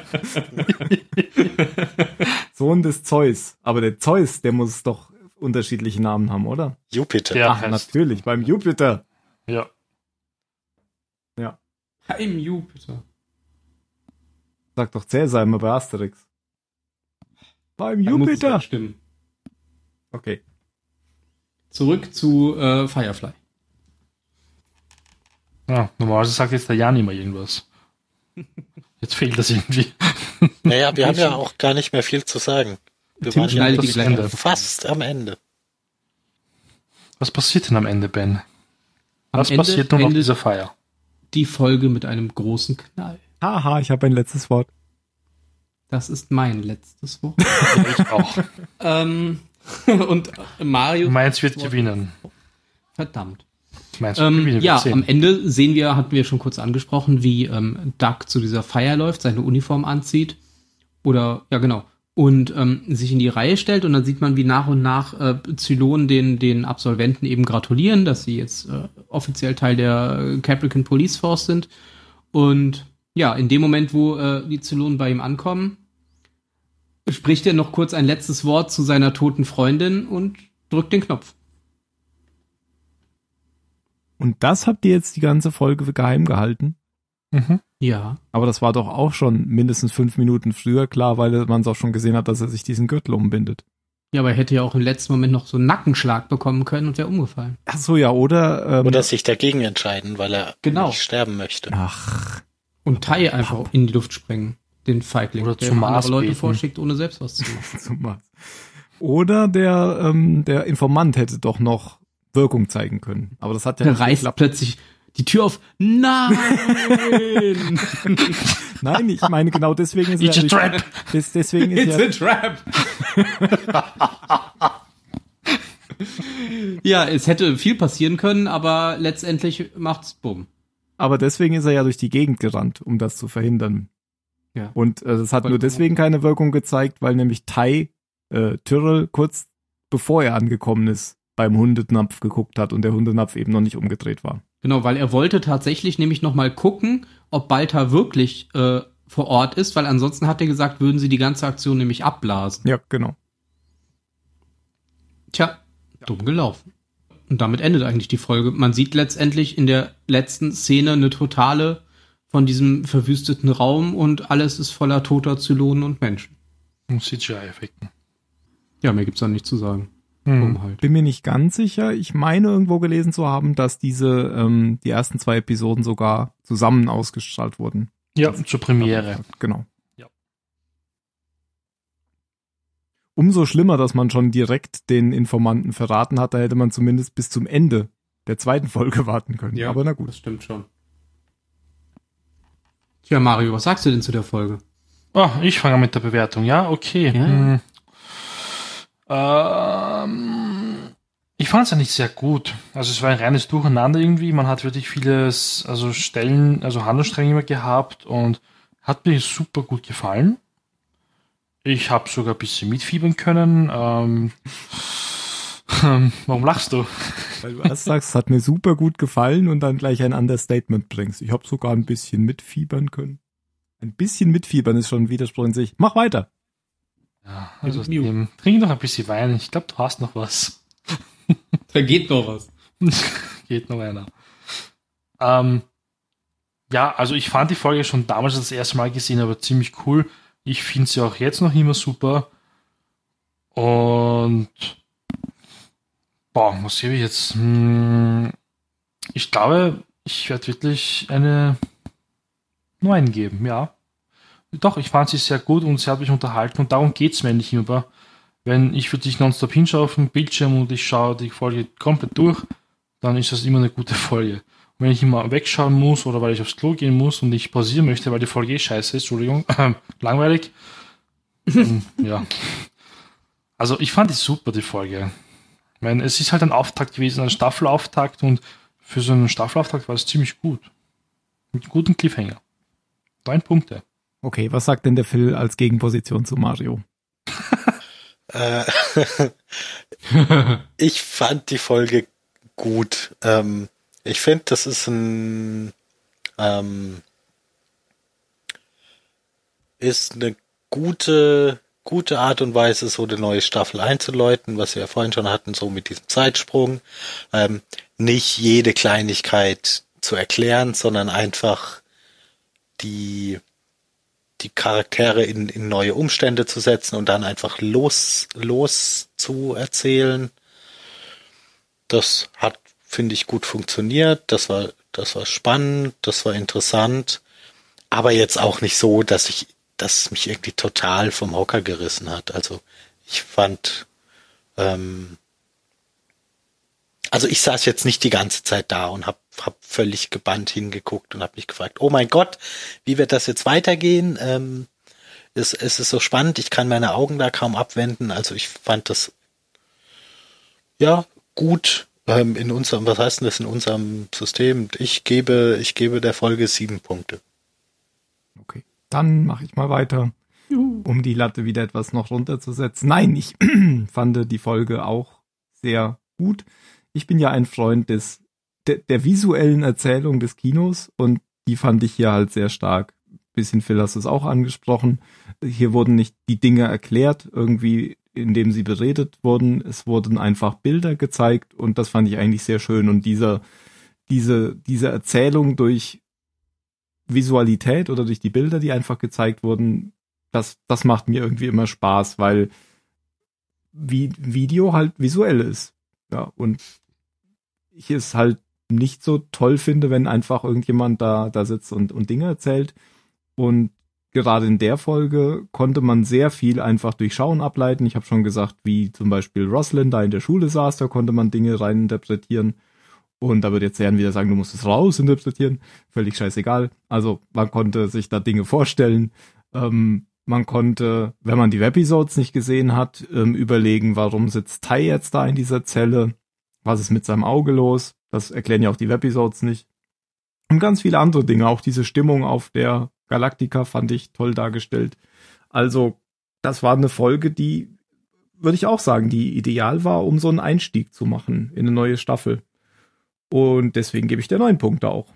Sohn des Zeus. Aber der Zeus, der muss doch unterschiedliche Namen haben, oder? Jupiter. Ja. Ach, natürlich, beim Jupiter. Ja. Im Jupiter. Sag doch Cäsar immer bei Asterix. Beim Da muss es Jupiter. Stimmen. Okay. Zurück zu äh, Firefly. Ja. Normalerweise sagt jetzt der Jan immer irgendwas. *laughs* Jetzt fehlt das irgendwie. Naja, wir haben ja auch gar nicht mehr viel zu sagen. Wir Tim waren ja die Ende. auf. fast am Ende. Was passiert denn am Ende, Ben? Am Was Ende passiert nun auf dieser Feier? die Folge mit einem großen Knall. Haha, ich habe ein letztes Wort. Das ist mein letztes Wort. Ja, *laughs* ich auch. ähm, *laughs* und Mario. Meins wird gewinnen. Verdammt. Meins wird Ähm, ja, sehen. am Ende sehen wir, hatten wir schon kurz angesprochen, wie ähm, Duck zu dieser Feier läuft, seine Uniform anzieht. Oder, ja genau. Und ähm, sich in die Reihe stellt und dann sieht man, wie nach und nach äh, Zylonen den, den Absolventen eben gratulieren, dass sie jetzt äh, offiziell Teil der äh, Capricorn Police Force sind. Und ja, in dem Moment, wo äh, die Zylonen bei ihm ankommen, spricht er noch kurz ein letztes Wort zu seiner toten Freundin und drückt den Knopf. Und das habt ihr jetzt die ganze Folge geheim gehalten? Mhm. Ja. Aber das war doch auch schon mindestens fünf Minuten früher klar, weil man es auch schon gesehen hat, dass er sich diesen Gürtel umbindet. Ja, aber er hätte ja auch im letzten Moment noch so einen Nackenschlag bekommen können und wäre umgefallen. Ach so, ja, oder? Ähm, Oder sich dagegen entscheiden, weil er Genau. nicht sterben möchte. Ach, Und Tai einfach in die Luft sprengen. Den Feigling, Oder der zum Mars andere Leute beten. vorschickt, ohne selbst was zu machen. *laughs* zum Mars. Oder der, ähm, der Informant hätte doch noch Wirkung zeigen können. Aber das hat ja Der nicht reißt geklappt. plötzlich die Tür auf. Nein! *laughs* Nein, ich meine genau deswegen ist It's a ja trap. des, deswegen ist It's ja, a trap! ja, es hätte viel passieren können, aber letztendlich macht's bumm. aber deswegen ist er ja durch die Gegend gerannt, um das zu verhindern. Ja. Und äh, das hat nur deswegen keine Wirkung gezeigt, weil nämlich Tai äh, Tyrrell kurz bevor er angekommen ist, beim Hundenapf geguckt hat und der Hundenapf eben noch nicht umgedreht war. Genau, weil er wollte tatsächlich nämlich noch mal gucken, ob Balta wirklich äh, vor Ort ist, weil ansonsten hat er gesagt, würden sie die ganze Aktion nämlich abblasen. Ja, genau. Tja, dumm gelaufen. Und damit endet eigentlich die Folge. Man sieht letztendlich in der letzten Szene eine totale von diesem verwüsteten Raum und alles ist voller toter Zylonen und Menschen. Und CGI-Effekten. Ja, mehr gibt's da nicht zu sagen. Hm. Halt. Bin mir nicht ganz sicher. Ich meine irgendwo gelesen zu haben, dass diese ähm, die ersten zwei Episoden sogar zusammen ausgestrahlt wurden. Ja, zur Premiere. Genau. Ja. Umso schlimmer, dass man schon direkt den Informanten verraten hat. Da hätte man zumindest bis zum Ende der zweiten Folge warten können. Aber na gut. Das stimmt schon. Tja, Mario, was sagst du denn zu der Folge? Oh, ich fange mit der Bewertung. Ja, okay. Ja. Hm. Ähm, ich fand es eigentlich sehr gut. Also es war ein reines Durcheinander irgendwie. Man hat wirklich vieles, also Stellen, also Handlungsstränge immer gehabt und hat mir super gut gefallen. Ich habe sogar ein bisschen mitfiebern können. Ähm, warum lachst du? Weil du erst sagst, es hat mir super gut gefallen und dann gleich ein Understatement bringst. Ich habe sogar ein bisschen mitfiebern können. Ein bisschen mitfiebern ist schon ein Widerspruch in sich. Mach weiter. Ja, also dem, trink noch ein bisschen Wein. Ich glaube, du hast noch was. Da geht noch was. *laughs* Geht noch einer. Ähm, ja, also ich fand die Folge schon damals das erste Mal gesehen, aber ziemlich cool. Ich finde sie auch jetzt noch immer super. Und boah, was gebe ich jetzt? Hm, ich glaube, ich werde wirklich eine 9 geben, ja. Doch, ich fand sie sehr gut und sie hat mich unterhalten und darum geht es mir eigentlich immer. Wenn ich wirklich nonstop hinschaue auf dem Bildschirm und ich schaue die Folge komplett durch, dann ist das immer eine gute Folge. Und wenn ich immer wegschauen muss oder weil ich aufs Klo gehen muss und ich pausieren möchte, weil die Folge eh scheiße ist, Entschuldigung, *clears throat* langweilig, dann, *laughs* ja. Also ich fand die super, die Folge. Ich meine, es ist halt ein Auftakt gewesen, ein Staffelauftakt und für so einen Staffelauftakt war es ziemlich gut. Mit gutem Cliffhanger. Neun Punkte. Okay, was sagt denn der Phil als Gegenposition zu Mario? Äh, *laughs* ich fand die Folge gut. Ähm, ich finde, das ist ein ähm, ist eine gute gute Art und Weise, so eine neue Staffel einzuläuten, was wir ja vorhin schon hatten, so mit diesem Zeitsprung. Ähm, nicht jede Kleinigkeit zu erklären, sondern einfach die die Charaktere in, in neue Umstände zu setzen und dann einfach los, los zu erzählen. Das hat, finde ich, gut funktioniert. Das war, das war spannend, das war interessant. Aber jetzt auch nicht so, dass ich, dass mich irgendwie total vom Hocker gerissen hat. Also ich fand, ähm, also ich saß jetzt nicht die ganze Zeit da und habe hab völlig gebannt hingeguckt und habe mich gefragt, oh mein Gott, wie wird das jetzt weitergehen? Ähm, es, es ist so spannend, ich kann meine Augen da kaum abwenden. Also ich fand das ja gut ähm, in unserem, was heißt denn das in unserem System? Ich gebe, ich gebe der Folge sieben Punkte. Okay, dann mache ich mal weiter, um die Latte wieder etwas noch runterzusetzen. Nein, ich *clears throat* fand die Folge auch sehr gut ich bin ja ein Freund des der, der visuellen Erzählung des Kinos und die fand ich hier halt sehr stark. Bisschen Phil hast es auch angesprochen. Hier wurden nicht die Dinge erklärt, irgendwie, indem sie beredet wurden. Es wurden einfach Bilder gezeigt und das fand ich eigentlich sehr schön. Und dieser, diese, diese Erzählung durch Visualität oder durch die Bilder, die einfach gezeigt wurden, das, das macht mir irgendwie immer Spaß, weil wie Video halt visuell ist. Ja, und ich es halt nicht so toll finde, wenn einfach irgendjemand da, da sitzt und, und Dinge erzählt. Und gerade in der Folge konnte man sehr viel einfach durch Schauen ableiten. Ich habe schon gesagt, wie zum Beispiel Roslyn da in der Schule saß, da konnte man Dinge reininterpretieren. Und da würde jetzt Herren wieder sagen, du musst es raus interpretieren. Völlig scheißegal. Also man konnte sich da Dinge vorstellen. Ähm, man konnte, wenn man die Webisodes nicht gesehen hat, ähm, überlegen, warum sitzt Tai jetzt da in dieser Zelle? Was ist mit seinem Auge los? Das erklären ja auch die Webisodes nicht. Und ganz viele andere Dinge. Auch diese Stimmung auf der Galactica fand ich toll dargestellt. Also, das war eine Folge, die, würde ich auch sagen, die ideal war, um so einen Einstieg zu machen in eine neue Staffel. Und deswegen gebe ich der neun Punkte auch.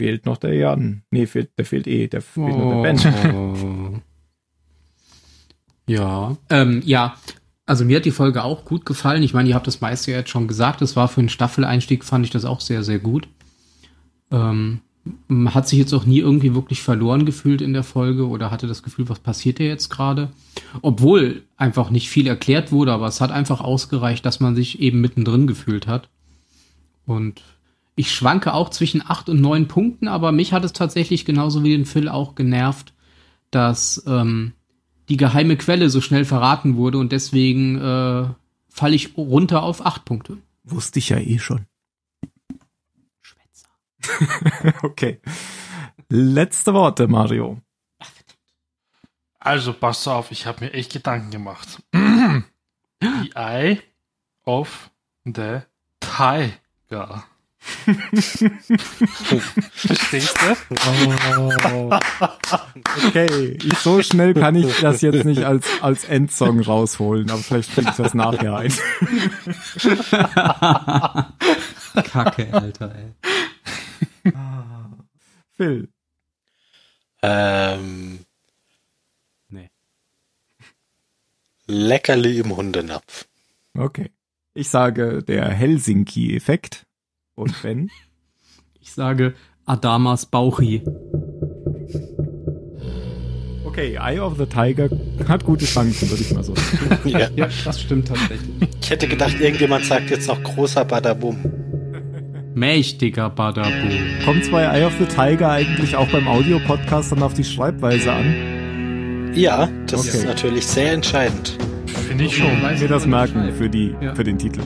Fehlt noch der Jan. Nee, fehlt, der fehlt eh. Der fehlt oh, noch der Ben. ja, ähm, ja, also mir hat die Folge auch gut gefallen. Ich meine, ihr habt das meiste ja jetzt schon gesagt. Es war für einen Staffeleinstieg, fand ich das auch sehr, sehr gut. Ähm, hat sich jetzt auch nie irgendwie wirklich verloren gefühlt in der Folge oder hatte das Gefühl, was passiert hier jetzt gerade? Obwohl einfach nicht viel erklärt wurde, aber es hat einfach ausgereicht, dass man sich eben mittendrin gefühlt hat. Und ich schwanke auch zwischen acht und neun Punkten, aber mich hat es tatsächlich genauso wie den Phil auch genervt, dass ähm, die geheime Quelle so schnell verraten wurde und deswegen äh, falle ich runter auf acht Punkte. Wusste ich ja eh schon. Schwätzer. *laughs* okay. Letzte Worte, Mario. Also pass auf, ich habe mir echt Gedanken gemacht. *clears throat* The Eye of the Tiger. Verstehst du? Oh. Okay, so schnell kann ich das jetzt nicht als, als Endsong rausholen, aber vielleicht kriege ich das nachher ein. Kacke, Alter, ey. Phil. Ähm. Nee. Leckerli im Hundenapf. Okay. Ich sage der Helsinki-Effekt. Und Ben? *laughs* Ich sage Adamas Bauchi. Okay, Eye of the Tiger hat gute Chancen, würde ich mal so sagen. *laughs* ja. ja, das stimmt tatsächlich. Ich hätte gedacht, irgendjemand sagt jetzt noch großer Badabum. Mächtiger Badabum. Kommt zwei Eye of the Tiger eigentlich auch beim Audiopodcast dann auf die Schreibweise an? Ja, das okay. ist natürlich sehr entscheidend. Finde ich schon. Mir das merken für, die, ja. für den Titel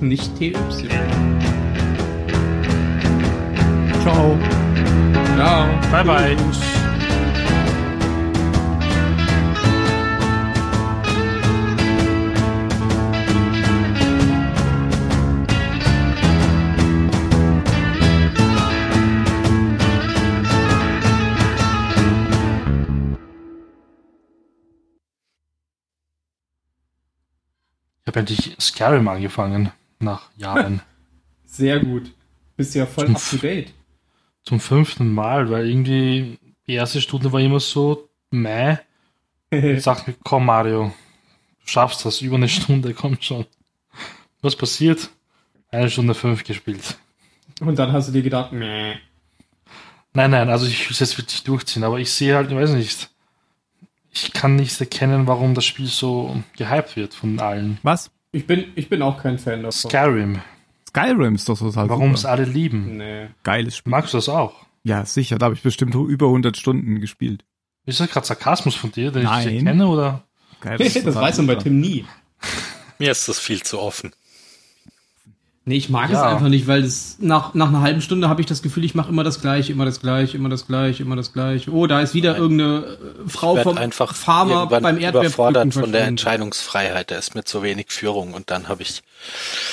nicht TY. Ciao. Ciao. Bye bye. Ich habe endlich Skyrim angefangen. Nach Jahren. *laughs* Sehr gut. Bist ja voll Zum up to date. Zum fünften Mal, weil irgendwie die erste Stunde war immer so, meh. Jetzt sagt mir, komm Mario, du schaffst das, über eine Stunde, komm schon. Was passiert? Eine Stunde fünf gespielt. Und dann hast du dir gedacht, meh. Nein, nein, also ich will es jetzt wirklich durchziehen, aber ich sehe halt, ich weiß nicht, ich kann nicht erkennen, warum das Spiel so gehypt wird von allen. Was? Ich bin, ich bin auch kein Fan davon. Skyrim, Skyrim ist doch total warum es alle lieben. Nee. Geiles Spiel. Magst du das auch? Ja, sicher, da habe ich bestimmt über 100 Stunden gespielt. Ist das gerade Sarkasmus von dir, den ich Nein. nicht erkenne, oder? Geil, *laughs* Das total weiß man bei. Tim nie. Mir ist das viel zu offen. Nee, ich mag es Ja. einfach nicht, weil es nach, nach einer halben Stunde habe ich das Gefühl, ich mache immer das gleiche, immer das gleiche, immer das gleiche, immer das gleiche. Oh, da ist wieder irgendeine äh, Frau Ich vom einfach Farmer beim überfordert Erdbeerpflücken von der. Entscheidungsfreiheit. Da ist mir zu wenig Führung und dann habe ich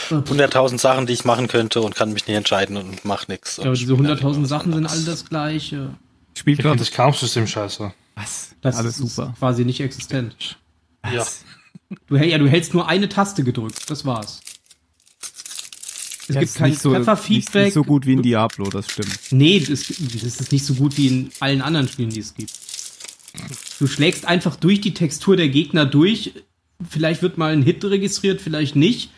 hunderttausend Sachen, die ich machen könnte und kann mich nicht entscheiden und mach nichts. Ja, aber diese 100.000 Sachen sind alle das gleiche. Ich spiele Ich finde gerade. das Kampfsystem scheiße. Was? Das Alles ist super. quasi nicht existent. Ja. Du, ja, du hältst nur eine Taste gedrückt, das war's. Es Ja, gibt kein nicht so, nicht, Trefferfeedback. nicht so gut wie in Diablo, das stimmt. Nee, das, das ist nicht so gut wie in allen anderen Spielen, die es gibt. Du schlägst einfach durch die Textur der Gegner durch. Vielleicht wird mal ein Hit registriert, vielleicht nicht.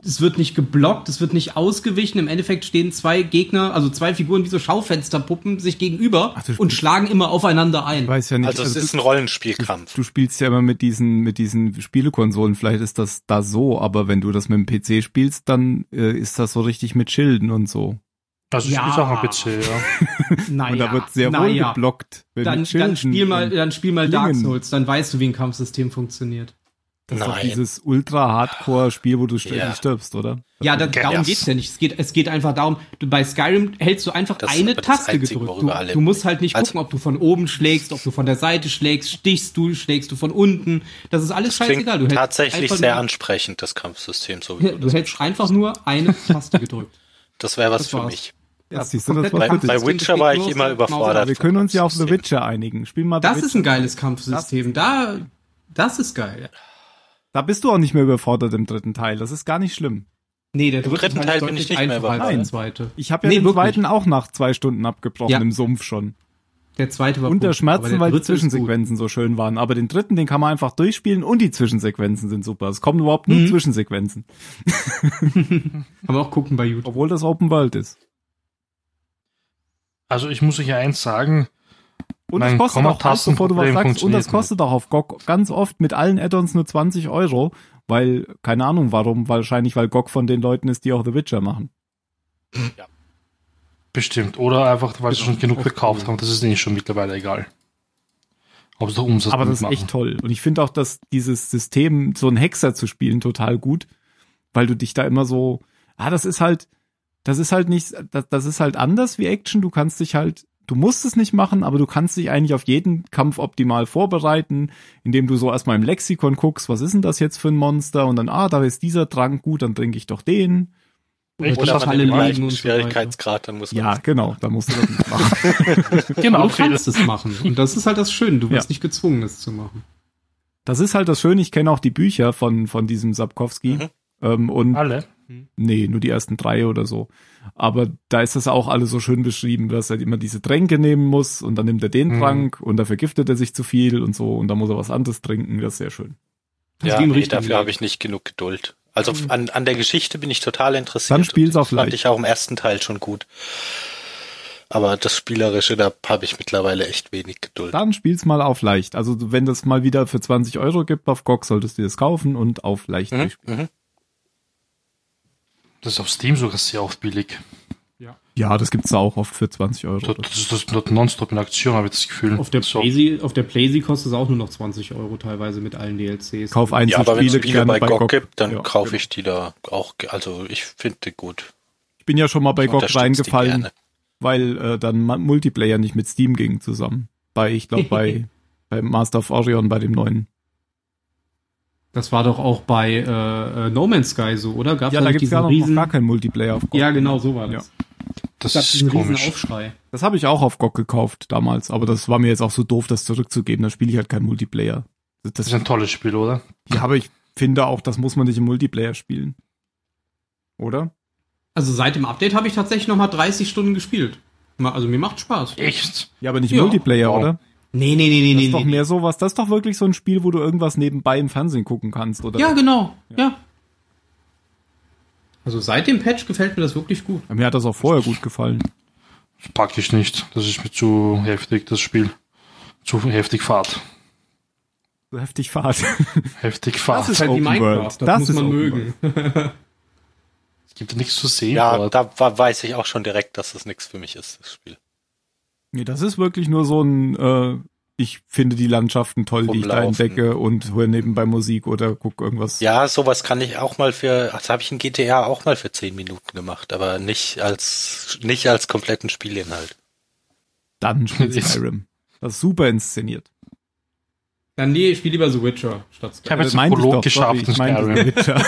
Es wird nicht geblockt, es wird nicht ausgewichen. Im Endeffekt stehen zwei Gegner, also zwei Figuren wie so Schaufensterpuppen sich gegenüber Ach, du und schlagen immer aufeinander ein. Ich weiß ja nicht. Also es du- ist ein Rollenspielkampf. Du spielst ja immer mit diesen, mit diesen Spielekonsolen, vielleicht ist das da so, aber wenn du das mit dem PC spielst, dann äh, ist das so richtig mit Schilden und so. Also ich Ja. spiele auch am PC, ja. Naja, und da wird sehr wohl naja. geblockt. wenn Dann, dann spiel mal, dann spiel mal Dark. Souls, dann weißt du, wie ein Kampfsystem funktioniert. Das ist doch dieses Ultra-Hardcore-Spiel, wo du ständig Ja. stirbst, oder? Ja, da, darum ja. geht's ja nicht. Es geht, es geht einfach darum, du, bei Skyrim hältst du einfach Das eine das Taste Einzige, gedrückt. Du, du musst halt nicht Also- gucken, ob du von oben schlägst, ob du von der Seite schlägst, stichst du, schlägst du von unten. Das ist alles Klingt scheißegal. Du hältst tatsächlich einfach sehr nur, ansprechend, das Kampfsystem, so wie Ja, du Du das hältst einfach nur eine Taste gedrückt. Das wäre was Das für mich. Ja, siehst du, das war Bei, bei Witcher war ich immer überfordert. Wir können uns ja auf The. Witcher einigen. Spiel mal The Das Witcher. ist ein geiles Kampfsystem. Da, das ist geil. Da bist du auch nicht mehr überfordert im dritten Teil. Das ist gar nicht schlimm. Nee, der Im dritte dritten Teil, Teil bin ich nicht mehr überfordert. der zweite. Ich habe ja Nee, den wirklich. zweiten auch nach zwei Stunden abgebrochen Ja. im Sumpf schon. Der zweite war Unter gut, aber Schmerzen, der weil die. Zwischensequenzen so schön waren. Aber den dritten, den kann man einfach durchspielen und die Zwischensequenzen sind super. Es kommen überhaupt nur Mhm. Zwischensequenzen. *laughs* *laughs* Kann man auch gucken bei YouTube. Obwohl das Open World ist. Also ich muss euch ja eins sagen, Und Mein das kostet auch, Kommatastenproblem bevor du was sagst, und das kostet auch auf GOG ganz oft mit allen Add-ons nur 20 Euro, weil, keine Ahnung warum, wahrscheinlich weil GOG von den Leuten ist, die auch The Witcher machen. bestimmt. Oder einfach, weil sie Ja, schon genug gekauft cool. haben. Das ist denen schon mittlerweile egal. Ob sie Umsatz Aber das ist mitmachen. echt toll. Und ich finde auch, dass dieses System, so einen Hexer zu spielen, total gut, weil du dich da immer so, ah, das ist halt, das ist halt nicht, das, das ist halt anders wie Action. Du kannst dich halt, du musst es nicht machen, aber du kannst dich eigentlich auf jeden Kampf optimal vorbereiten, indem du so erstmal im Lexikon guckst, was ist denn das jetzt für ein Monster? Und dann, ah, da ist dieser Trank gut, dann trinke ich doch den. Echt? Oder Falle den liegen und Schwierigkeitsgrad, dann muss man Ja, genau, da musst du das nicht machen. *laughs* Genau, du okay, kannst es machen. Und das ist halt das Schöne. Du wirst Ja. nicht gezwungen, es zu machen. Das ist halt das Schöne, ich kenne auch die Bücher von, von diesem Sapkowski. Mhm. Ähm, und alle. Nee, nur die ersten drei oder so. Aber da ist das auch alles so schön beschrieben, dass er immer diese Tränke nehmen muss und dann nimmt er den Mhm. Trank und da vergiftet er sich zu viel und so und dann muss er was anderes trinken. Das ist sehr schön. Das Ja, nee, dafür habe ich nicht genug Geduld. Also an, an der Geschichte bin ich total interessiert. Dann spiel's auf das fand leicht. ich auch im ersten Teil schon gut. Aber das Spielerische, da habe ich mittlerweile echt wenig Geduld. Dann spiel's mal auf leicht. Also wenn das mal wieder für 20 Euro gibt auf GOG, solltest du das kaufen und auf leicht Mhm, durchspielen. Das ist auf Steam sogar sehr oft billig. Ja, das gibt's da auch oft für 20 Euro. Das, das ist das dort nonstop in Aktion, habe ich das Gefühl. Auf der, so. Playsee, auf der Playsee kostet es auch nur noch 20 Euro teilweise mit allen DLCs. Kauf Ja, aber wenn es Spiele gerne bei GOG gibt, dann Ja, kaufe genau. ich die da auch. Also ich finde die gut. Ich bin ja schon mal bei Ich GOG reingefallen, weil äh, dann Multiplayer nicht mit Steam ging zusammen. Bei, ich glaube, bei, *laughs* bei Master of Orion, bei dem neuen. Das war doch auch bei äh, äh, No Man's Sky so, oder? Gab's Ja, da gibt's diesen gar noch, riesen, noch gar keinen Multiplayer auf GOG. Ja, genau, so war das. Das gab ist diesen riesen komisch. Aufschrei. Das habe ich auch auf GOG gekauft damals, aber das war mir jetzt auch so doof, das zurückzugeben. Da spiele ich halt kein Multiplayer. Das, Das ist ein tolles Spiel, oder? ja, aber ich finde auch, das muss man nicht im Multiplayer spielen. Oder? Also seit dem Update habe ich tatsächlich noch mal 30 Stunden gespielt. Also mir macht Spaß. Echt? Ja, aber nicht im Ja. Multiplayer, Wow. oder? Nee, nee, nee, nee, Das nee. ist doch nee. mehr sowas, das ist doch wirklich so ein Spiel, wo du irgendwas nebenbei im Fernsehen gucken kannst, oder? Ja, genau. Ja. Also seit dem Patch gefällt mir das wirklich gut. Mir hat das auch vorher gut gefallen. Das pack ich nicht. Das ist mir zu heftig, das Spiel. Zu heftig Fahrt. So heftig Fahrt. *laughs* Heftig Fahrt. Das ist Halt wie Open Minecraft, World. das, Das muss ist man Open mögen. es gibt nichts zu sehen Ja, dort. da weiß ich auch schon direkt, dass das nichts für mich ist, das Spiel. Nee, das ist wirklich nur so ein, äh, ich finde die Landschaften toll, die ich da Rumlaufen. entdecke und höre nebenbei Musik oder guck irgendwas. Ja, sowas kann ich auch mal für, das habe ich in GTA auch mal für 10 Minuten gemacht, aber nicht als, nicht als kompletten Spielinhalt. Dann spielt Ist- Skyrim. Das ist super inszeniert. Dann nee, ich spiele lieber The Witcher statt Ich habe Skyrim. jetzt einen meinte ich Prolog geschafft ich Skyrim. Witcher. *laughs*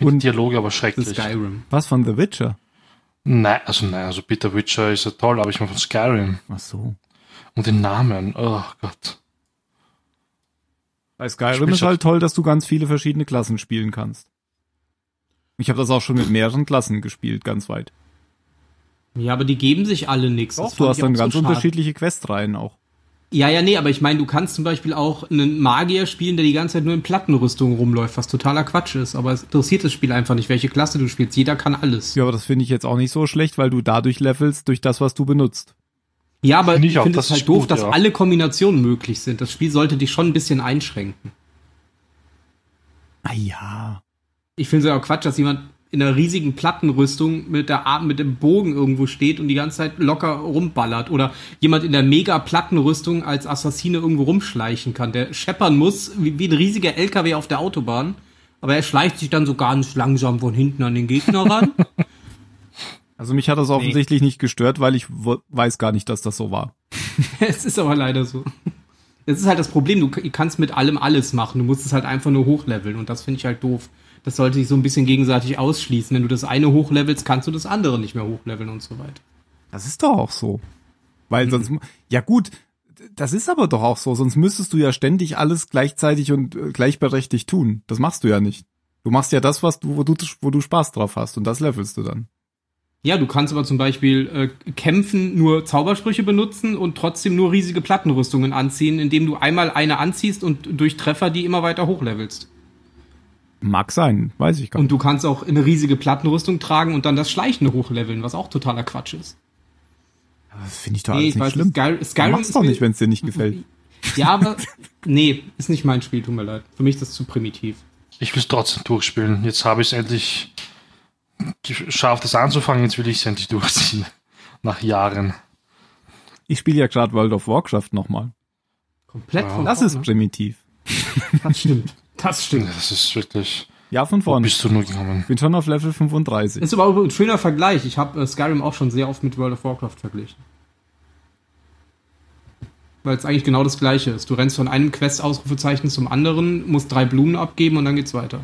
*laughs* Die Dialoge aber schrecklich. Skyrim. Was von The Witcher? Nein, also nein, also Peter Witcher ist ja toll, aber ich meine von Skyrim. Ach so. Und den Namen, oh Gott. Bei Skyrim ist du- halt toll, dass du ganz viele verschiedene Klassen spielen kannst. Ich habe das auch schon mit mehreren Klassen gespielt, ganz weit. Ja, aber die geben sich alle nichts. Doch, du hast dann so ganz schade. unterschiedliche Questreihen auch. Ja, ja, nee, aber ich meine, du kannst zum Beispiel auch einen Magier spielen, der die ganze Zeit nur in Plattenrüstung rumläuft, was totaler Quatsch ist. Aber es interessiert das Spiel einfach nicht, welche Klasse du spielst. Jeder kann alles. Ja, aber das finde ich jetzt auch nicht so schlecht, weil du dadurch levelst durch das, was du benutzt. Ja, aber Finde ich ich auch, finde es halt doof, gut, dass ja. alle Kombinationen möglich sind. Das Spiel sollte dich schon ein bisschen einschränken. Ah ja. Ich finde es ja auch Quatsch, dass jemand in einer riesigen Plattenrüstung mit der Arm, mit dem Bogen irgendwo steht und die ganze Zeit locker rumballert oder jemand in der mega Plattenrüstung als Assassine irgendwo rumschleichen kann, der scheppern muss wie, wie ein riesiger LKW auf der Autobahn, aber er schleicht sich dann so ganz langsam von hinten an den Gegner ran. *laughs* Also mich hat das offensichtlich nicht gestört, weil ich weiß gar nicht, dass das so war. *laughs* es ist aber leider so. Das ist halt das Problem, du kannst mit allem alles machen, du musst es halt einfach nur hochleveln und das finde ich halt doof. Das sollte sich so ein bisschen gegenseitig ausschließen. Wenn du das eine hochlevelst, kannst du das andere nicht mehr hochleveln und so weiter. Das ist doch auch so. Weil sonst, ja gut, das ist aber doch auch so, sonst müsstest du ja ständig alles gleichzeitig und äh, gleichberechtigt tun. Das machst du ja nicht. Du machst ja das, was du, wo du, wo du Spaß drauf hast und das levelst du dann. Ja, du kannst aber zum Beispiel äh, kämpfen, nur Zaubersprüche benutzen und trotzdem nur riesige Plattenrüstungen anziehen, indem du einmal eine anziehst und durch Treffer die immer weiter hochlevelst. Mag sein, weiß ich gar Und nicht. du kannst auch eine riesige Plattenrüstung tragen und dann das Schleichende hochleveln, was auch totaler Quatsch ist. Das finde ich doch Nee, alles ich nicht weiß, schlimm. Sky Du Skyrim mach's ist doch nicht, wenn es dir nicht gefällt. Ja, aber *laughs* nee, ist nicht mein Spiel, tut mir leid. Für mich ist das zu primitiv. Ich will es trotzdem durchspielen. Jetzt habe ich es endlich geschafft, es anzufangen. Jetzt will ich es endlich durchziehen. *laughs* Nach Jahren. Ich spiele ja gerade World of Warcraft nochmal. Komplett Ja. von Das ist primitiv. Das stimmt. *laughs* Das stimmt. Das ist wirklich. Ja, von Wo vorne. bist du nur gekommen? Bin schon auf Level 35. Ist aber auch ein schöner Vergleich. Ich habe äh, Skyrim auch schon sehr oft mit World of Warcraft verglichen. Weil es eigentlich genau das gleiche ist. Du rennst von einem Quest-Ausrufezeichen zum anderen, musst drei Blumen abgeben und dann geht's weiter.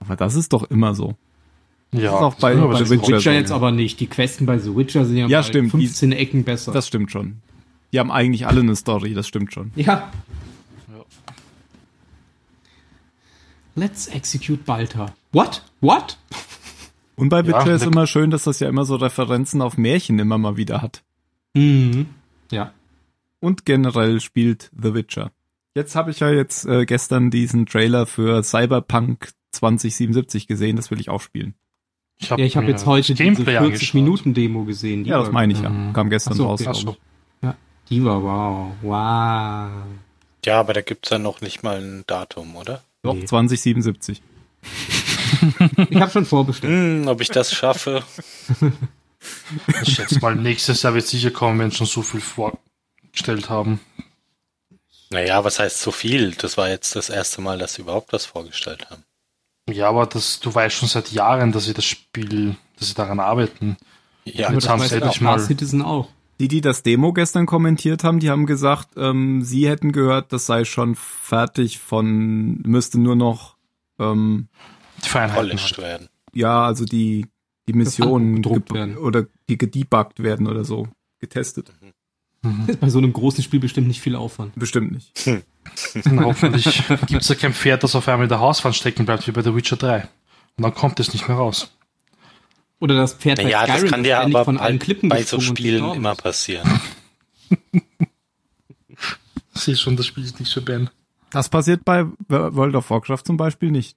Aber das ist doch immer so. Ja, ist auch bei- bei The Witcher, Witcher jetzt aber nicht. Die Questen bei The Witcher sind ja, Ja, bei stimmt. 15 Ecken besser. Das stimmt schon. Die haben eigentlich alle eine Story, das stimmt schon. ja. Let's execute Balta. What? What? *laughs* Und bei Ja, Witcher ist ne- immer schön, dass das ja immer so Referenzen auf Märchen immer mal wieder hat. Mhm. Ja. Und generell spielt The Witcher. Jetzt habe ich ja jetzt äh, gestern diesen Trailer für Cyberpunk 2077 gesehen, das will ich auch spielen. Ich hab Ja, ich habe mir jetzt heute diese Gameplay 40 angeschaut. Minuten Demo gesehen. Die Ja, das meine ich ja. Mhm. Kam gestern so, raus. okay. Ja, die war wow. Wow. Ja, aber da gibt's ja noch nicht mal ein Datum, oder? Doch, Nee. 2077. Ich habe schon vorbestellt. Hm, ob ich das schaffe. Ich schätze mal, nächstes Jahr wird sicher kommen, wenn sie schon so viel vorgestellt haben. Naja, was heißt so viel? Das war jetzt das erste Mal, dass sie überhaupt was vorgestellt haben. Ja, aber das, du weißt schon seit Jahren, dass sie das Spiel, dass sie daran arbeiten. Ja, Aber jetzt das haben sie endlich mal- Citizen auch. Die, die das Demo gestern kommentiert haben, die haben gesagt, ähm, sie hätten gehört, das sei schon fertig von, müsste nur noch, ähm, polished Halt. werden. ja, also die, die Missionen oder die gedebuggt werden oder so. Getestet. Mhm. Ist bei so einem großen Spiel bestimmt nicht viel Aufwand. Bestimmt nicht. *laughs* Na, hoffentlich gibt es ja kein Pferd, das auf einmal in der Hauswand stecken bleibt, wie bei The Witcher 3. Und dann kommt es nicht mehr raus. Oder das Pferd bei Naja, das Skyrim kann dir aber von allen bei, Klippen bei so Spielen immer passieren. *laughs* Sieh schon, das Spiel ist nicht für Ben. Das passiert bei World of Warcraft zum Beispiel nicht.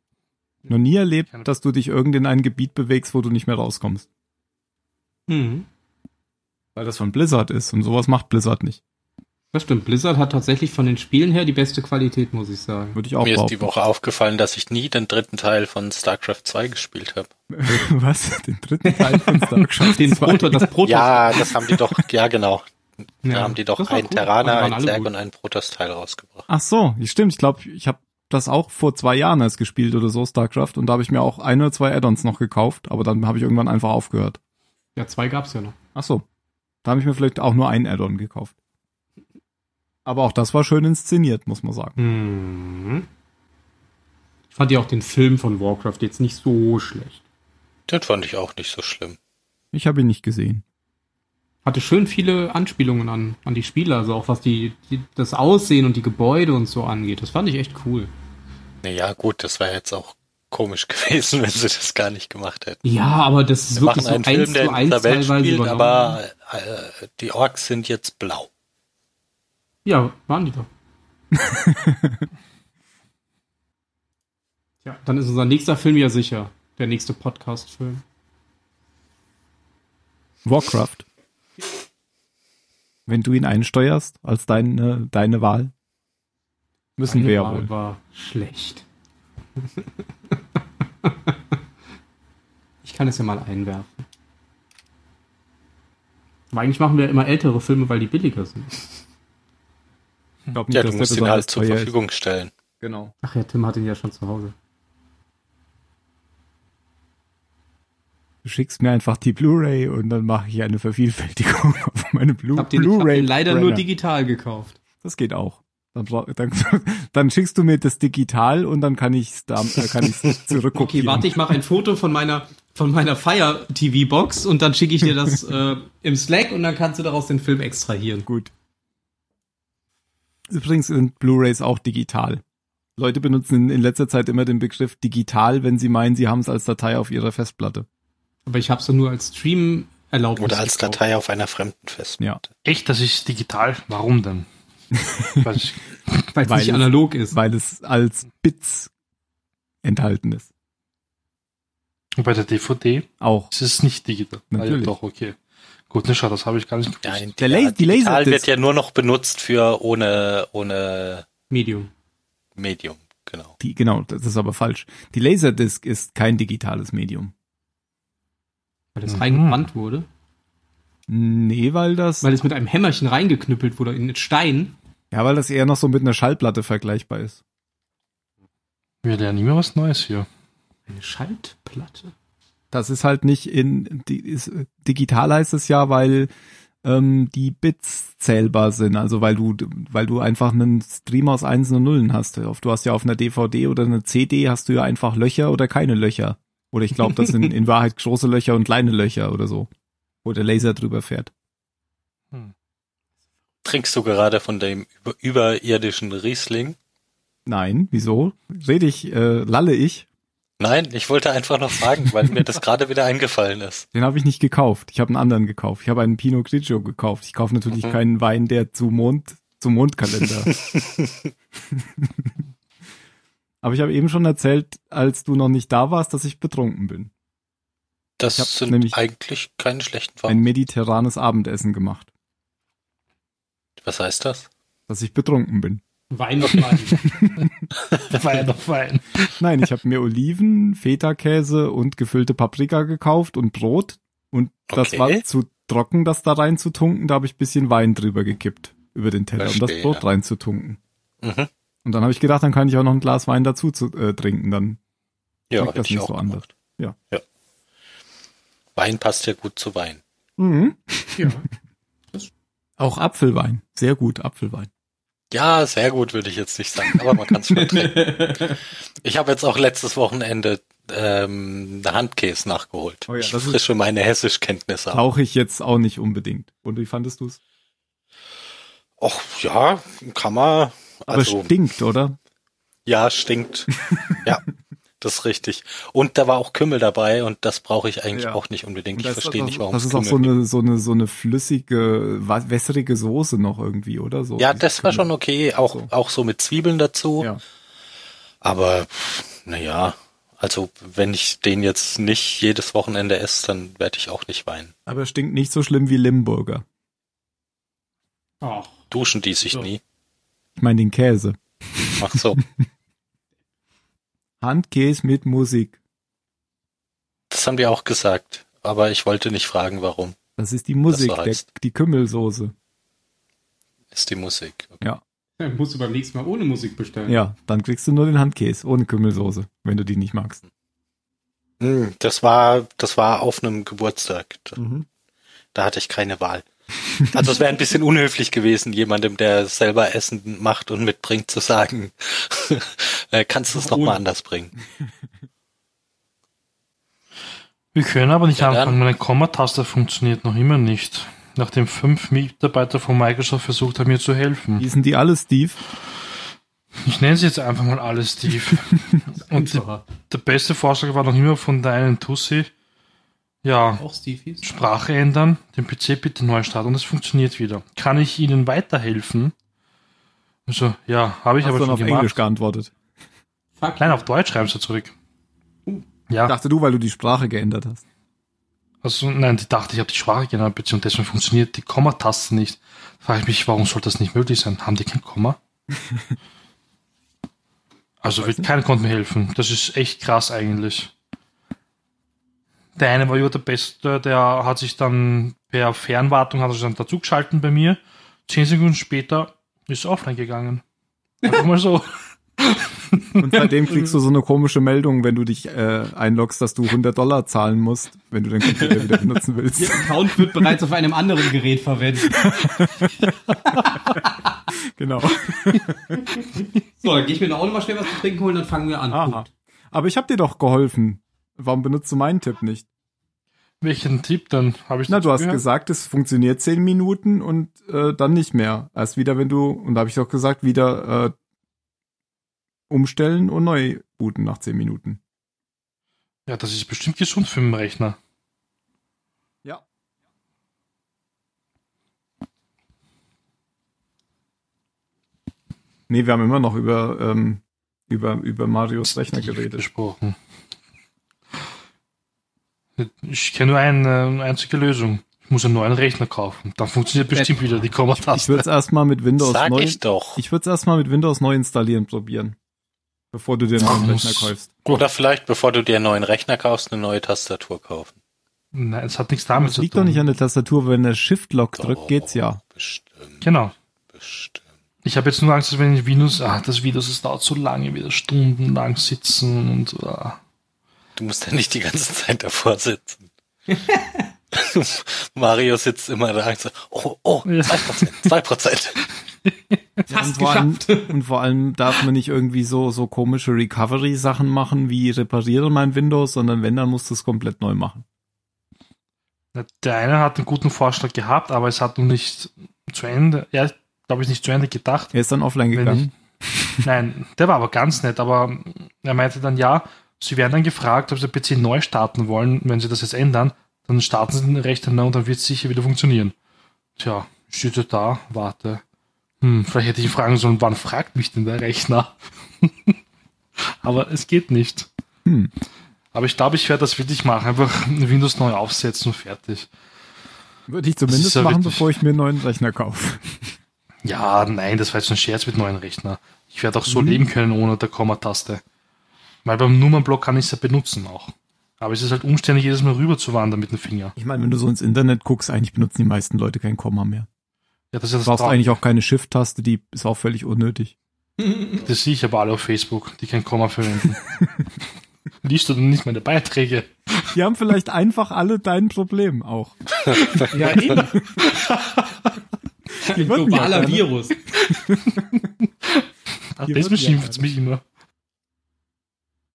Noch nie erlebt, dass du dich irgend in ein Gebiet bewegst, wo du nicht mehr rauskommst. Mhm. Weil das von Blizzard ist und sowas macht Blizzard nicht. Das stimmt. Blizzard hat tatsächlich von den Spielen her die beste Qualität, muss ich sagen. Würde ich auch Mir ist die Woche aufgefallen, dass ich nie den dritten Teil von StarCraft 2 gespielt habe. *laughs* Was? Den dritten Teil von *laughs* StarCraft Den 2? Proto, das Proto. Ja, das haben die doch, ja genau. Da Ja, haben die doch das war ein cool. Terraner, Die waren ein alle Zerg gut. und ein Protoss-Teil rausgebracht. Ach so, stimmt. Ich glaube, ich habe das auch vor zwei Jahren erst gespielt oder so, StarCraft. Und da habe ich mir auch ein oder zwei Add-ons noch gekauft. Aber dann habe ich irgendwann einfach aufgehört. Ja, zwei gab's ja noch. Ach so. Da habe ich mir vielleicht auch nur ein Add-on gekauft. Aber auch das war schön inszeniert, muss man sagen. Mhm. Ich fand ja auch den Film von Warcraft jetzt nicht so schlecht. Den fand ich auch nicht so schlimm. Ich habe ihn nicht gesehen. Hatte schön viele Anspielungen an, an die Spieler, also auch was die, die, das Aussehen und die Gebäude und so angeht. Das fand ich echt cool. Naja, gut, das wäre jetzt auch komisch *laughs* gewesen, wenn sie das gar nicht gemacht hätten. Ja, aber das ist Wir wirklich machen so einen eins Film, der zu in eins teilweise spielt, übernommen. aber äh, die Orks sind jetzt blau. Ja, waren die doch. *laughs* ja, dann ist unser nächster Film ja sicher. Der nächste Podcast-Film. Warcraft. Wenn du ihn einsteuerst als deine, deine Wahl, müssen Meine wir ja Wahl wohl. war schlecht. ich kann es ja mal einwerfen. Aber eigentlich machen wir immer ältere Filme, weil die billiger sind. Ich glaub nicht, Ja, du dass der musst ihn halt zur teuer ist. Verfügung stellen. Genau. Ach ja, Tim hat ihn ja schon zu Hause. Du schickst mir einfach die Blu-ray und dann mache ich eine Vervielfältigung *laughs* auf meine Blu Ich hab den, ich hab Blu-ray. den leider nur Brenner. digital gekauft. Das geht auch. Dann, dann, *laughs* dann schickst du mir das digital und dann kann ich's da, äh, kann ich's *laughs* zurückkopieren. Okay, warte, ich mache ein Foto von meiner von meiner Fire TV Box und dann schicke ich dir das äh, im Slack und dann kannst du daraus den Film extrahieren. Gut. Übrigens sind Blu-rays auch digital. Leute benutzen in, letzter Zeit immer den Begriff digital, wenn sie meinen, sie haben es als Datei auf ihrer Festplatte. Aber ich habe es nur als Stream erlaubt. Oder als Datei auf einer fremden Festplatte. Echt, das ist digital? Warum denn? *laughs* *laughs* Weil es weil nicht es- analog ist. Weil es als Bits enthalten ist. Und bei der DVD Auch. ist es nicht digital. Ah, ja, Natürlich. doch, okay. Gut, schau, das habe ich gar nicht gewusst. Ja, Der La- die digital Laserdisc- wird ja nur noch benutzt für ohne, ohne Medium. Medium, genau. Die, genau, das ist aber falsch. Die Laserdisc ist kein digitales Medium. Weil es Mhm. reingebrannt wurde. Nee, weil das, Weil es mit einem Hämmerchen reingeknüppelt wurde in den Stein. ja, weil das eher noch so mit einer Schallplatte vergleichbar ist. Wir lernen immer was Neues hier. Eine Schaltplatte. Das ist halt nicht in, die, ist, digital heißt es ja, weil ähm, die Bits zählbar sind, also weil du, weil du einfach einen Stream aus Einsen und Nullen hast. Du hast ja auf einer DVD oder einer CD hast du ja einfach Löcher oder keine Löcher. Oder ich glaube, das sind *laughs* in Wahrheit große Löcher und kleine Löcher oder so. Wo der Laser drüber fährt. Trinkst du gerade von dem über, überirdischen Riesling? Nein, wieso? Rede ich, äh, lalle ich? Nein, ich wollte einfach noch fragen, weil mir das gerade wieder eingefallen ist. *laughs* Den habe ich nicht gekauft. Ich habe einen anderen gekauft. Ich habe einen Pinot Grigio gekauft. Ich kaufe natürlich Mhm. keinen Wein, der zu Mond, zum Mondkalender. *laughs* *laughs* Aber ich habe eben schon erzählt, als du noch nicht da warst, dass ich betrunken bin. Das sind nämlich eigentlich keine schlechten Ein Farben. mediterranes Abendessen gemacht. Was heißt das? Dass ich betrunken bin. Wein auf Wein. Da *laughs* war ja noch fein. Nein, ich habe mir Oliven, Feta-Käse und gefüllte Paprika gekauft und Brot. Und das Okay. war zu trocken, das da rein zu tunken. Da habe ich bisschen Wein drüber gekippt über den Teller, um das Verstehe. Brot rein zu tunken. Mhm. Und dann habe ich gedacht, dann kann ich auch noch ein Glas Wein dazu zu, äh, trinken. Dann Ja, das ich nicht auch so gemacht. anders. Ja. ja. Wein passt ja gut zu Wein. mhm. ja. *laughs* auch Apfelwein, sehr gut Apfelwein. Ja, sehr gut würde ich jetzt nicht sagen, aber man kann es vertreten. *laughs* Ich habe jetzt auch letztes Wochenende ähm, Handkäse nachgeholt. Oh ja, ich das ist- frische meine Hessischkenntnisse auf. Brauche ich jetzt auch nicht unbedingt. Und wie fandest du es? Och, ja, kann man. Aber Also, stinkt, oder? ja, stinkt. *laughs* ja, das ist richtig. Und da war auch Kümmel dabei und das brauche ich eigentlich Ja. auch nicht unbedingt. Ich verstehe auch- nicht, warum Das ist auch Kümmel so gibt. eine, so eine, so eine flüssige, wässrige Soße noch irgendwie, oder? So Ja, das war Kümmel. schon okay, auch, So. auch so mit Zwiebeln dazu. Ja. Aber naja, also wenn ich den jetzt nicht jedes Wochenende esse, dann werde ich auch nicht weinen. Aber stinkt nicht so schlimm wie Limburger. Ach, Duschen die sich So. nie. Ich meine den Käse. Ach so. *laughs* Handkäse mit Musik. das haben wir auch gesagt. Aber ich wollte nicht fragen, warum. Das ist die Musik, so der, heißt. die Kümmelsoße. Ist die Musik. Okay. dann musst du beim nächsten Mal ohne Musik bestellen. Ja, dann kriegst du nur den Handkäse ohne Kümmelsoße, wenn du die nicht magst. Hm, Das war, das war auf einem Geburtstag. Da, Mhm. da hatte ich keine Wahl. Also es wäre ein bisschen unhöflich gewesen, jemandem, der selber Essen macht und mitbringt, zu sagen, *laughs* äh, kannst du es noch Ohne. mal anders bringen. Wir können aber nicht Ja, anfangen, meine Komma-Taste funktioniert noch immer nicht. Nachdem fünf Mitarbeiter von Microsoft versucht haben, mir zu helfen. Hießen die alle Steve? Ich nenne sie jetzt einfach mal alle Steve. *laughs* Und die, der beste Vorschlag war noch immer von der einen Tussi. Ja, Auch Stevies? Sprache ändern, den PC bitte neu starten und es funktioniert wieder. Kann ich Ihnen weiterhelfen? Also, ja, habe ich Hast aber du schon dann auf gemacht. Englisch geantwortet? Fuck. Nein, auf Deutsch schreiben sie zurück. Uh. Ja, Dachte du, weil du die Sprache geändert hast. also nein, die dachte, ich habe die Sprache geändert, beziehungsweise deswegen funktioniert die Kommataste nicht. Frage ich mich, warum soll das nicht möglich sein? Haben die kein Komma? *laughs* also wird keiner konnte mir helfen. Das ist echt krass eigentlich. Der eine war ja der Beste, der hat sich dann per Fernwartung hat er sich dann dazugeschalten bei mir. Zehn Sekunden später ist er offline gegangen. Einfach mal so. *laughs* Und seitdem kriegst du so eine komische Meldung, wenn du dich äh, einloggst, dass du 100 Dollar zahlen musst, wenn du den Computer wieder benutzen willst. Ihr Account wird bereits auf einem anderen Gerät verwendet. *laughs* Genau. So, dann gehe ich mir noch auch noch mal schnell was zu trinken holen, dann fangen wir an. Aha. Aber ich habe dir doch geholfen. Warum benutzt du meinen Tipp nicht? Welchen Tipp dann? Habe ich Na, du hast gehört? gesagt, es funktioniert 10 Minuten und äh, dann nicht mehr. Erst wieder, wenn du, und da habe ich doch gesagt, wieder äh, umstellen und neu booten nach 10 Minuten. Ja, das ist bestimmt gesund für den Rechner. Ja. Nee, wir haben immer noch über, ähm, über, über Marios Rechner geredet. gesprochen. Ich kenne nur eine, eine einzige Lösung. Ich muss einen neuen Rechner kaufen. Dann funktioniert bestimmt wieder die Ich Kommataste. würde es erstmal mit Windows Sag neu. ich doch. Ich würde es erstmal mit Windows neu installieren probieren. Bevor du dir einen neuen Rechner kaufst. Oder vielleicht, bevor du dir einen neuen Rechner kaufst, eine neue Tastatur kaufen. Nein, es hat nichts damit zu liegt tun. doch nicht an der Tastatur, wenn der Shift-Lock drückt, geht's ja. Bestimmt, Genau. bestimmt. Ich habe jetzt nur Angst, dass wenn ich Windows, ah, das Windows, es dauert so lange, wieder stundenlang sitzen und ah. Du musst ja nicht die ganze Zeit davor sitzen. *laughs* Mario sitzt immer da und so, oh, oh, Ja. zwei Prozent, zwei Prozent. *laughs* und, Fast vor allem, geschafft. *laughs* und vor allem darf man nicht irgendwie so, so komische Recovery-Sachen machen, wie repariere mein Windows, sondern wenn, dann musst du es komplett neu machen. Der eine hat einen guten Vorschlag gehabt, aber es hat noch nicht zu Ende, ja, glaube ich, nicht zu Ende gedacht. Er ist dann offline gegangen. Nein, der war aber ganz nett, aber er meinte dann, ja, sie werden dann gefragt, ob sie den PC neu starten wollen. Wenn sie das jetzt ändern, dann starten sie den Rechner neu und dann wird es sicher wieder funktionieren. Tja, ich stehe da, warte. Hm, vielleicht hätte ich ihn fragen sollen, wann fragt mich denn der Rechner? *laughs* aber es geht nicht. Hm. Aber ich glaube, ich werde das wirklich machen. Einfach Windows neu aufsetzen und fertig. Würde ich zumindest ja machen, wirklich- bevor ich mir einen neuen Rechner kaufe. Ja, nein, das war jetzt ein Scherz mit neuen Rechner. Ich werde auch so Mhm. leben können ohne der Komma-Taste. Weil beim Nummernblock kann ich es ja benutzen auch. Aber es ist halt umständlich, jedes Mal rüber zu wandern mit dem Finger. Ich meine, wenn du so ins Internet guckst, eigentlich benutzen die meisten Leute kein Komma mehr. Ja, das ist ja Du das brauchst Traum- eigentlich auch keine Shift-Taste, die ist auch völlig unnötig. *laughs* Das sehe ich aber alle auf Facebook, die kein Komma verwenden. *laughs* Liest du denn nicht meine Beiträge? Die haben vielleicht einfach alle dein Problem auch. *laughs* Ja, eben. Ein globaler. Virus. Ach, das beschimpft mich immer.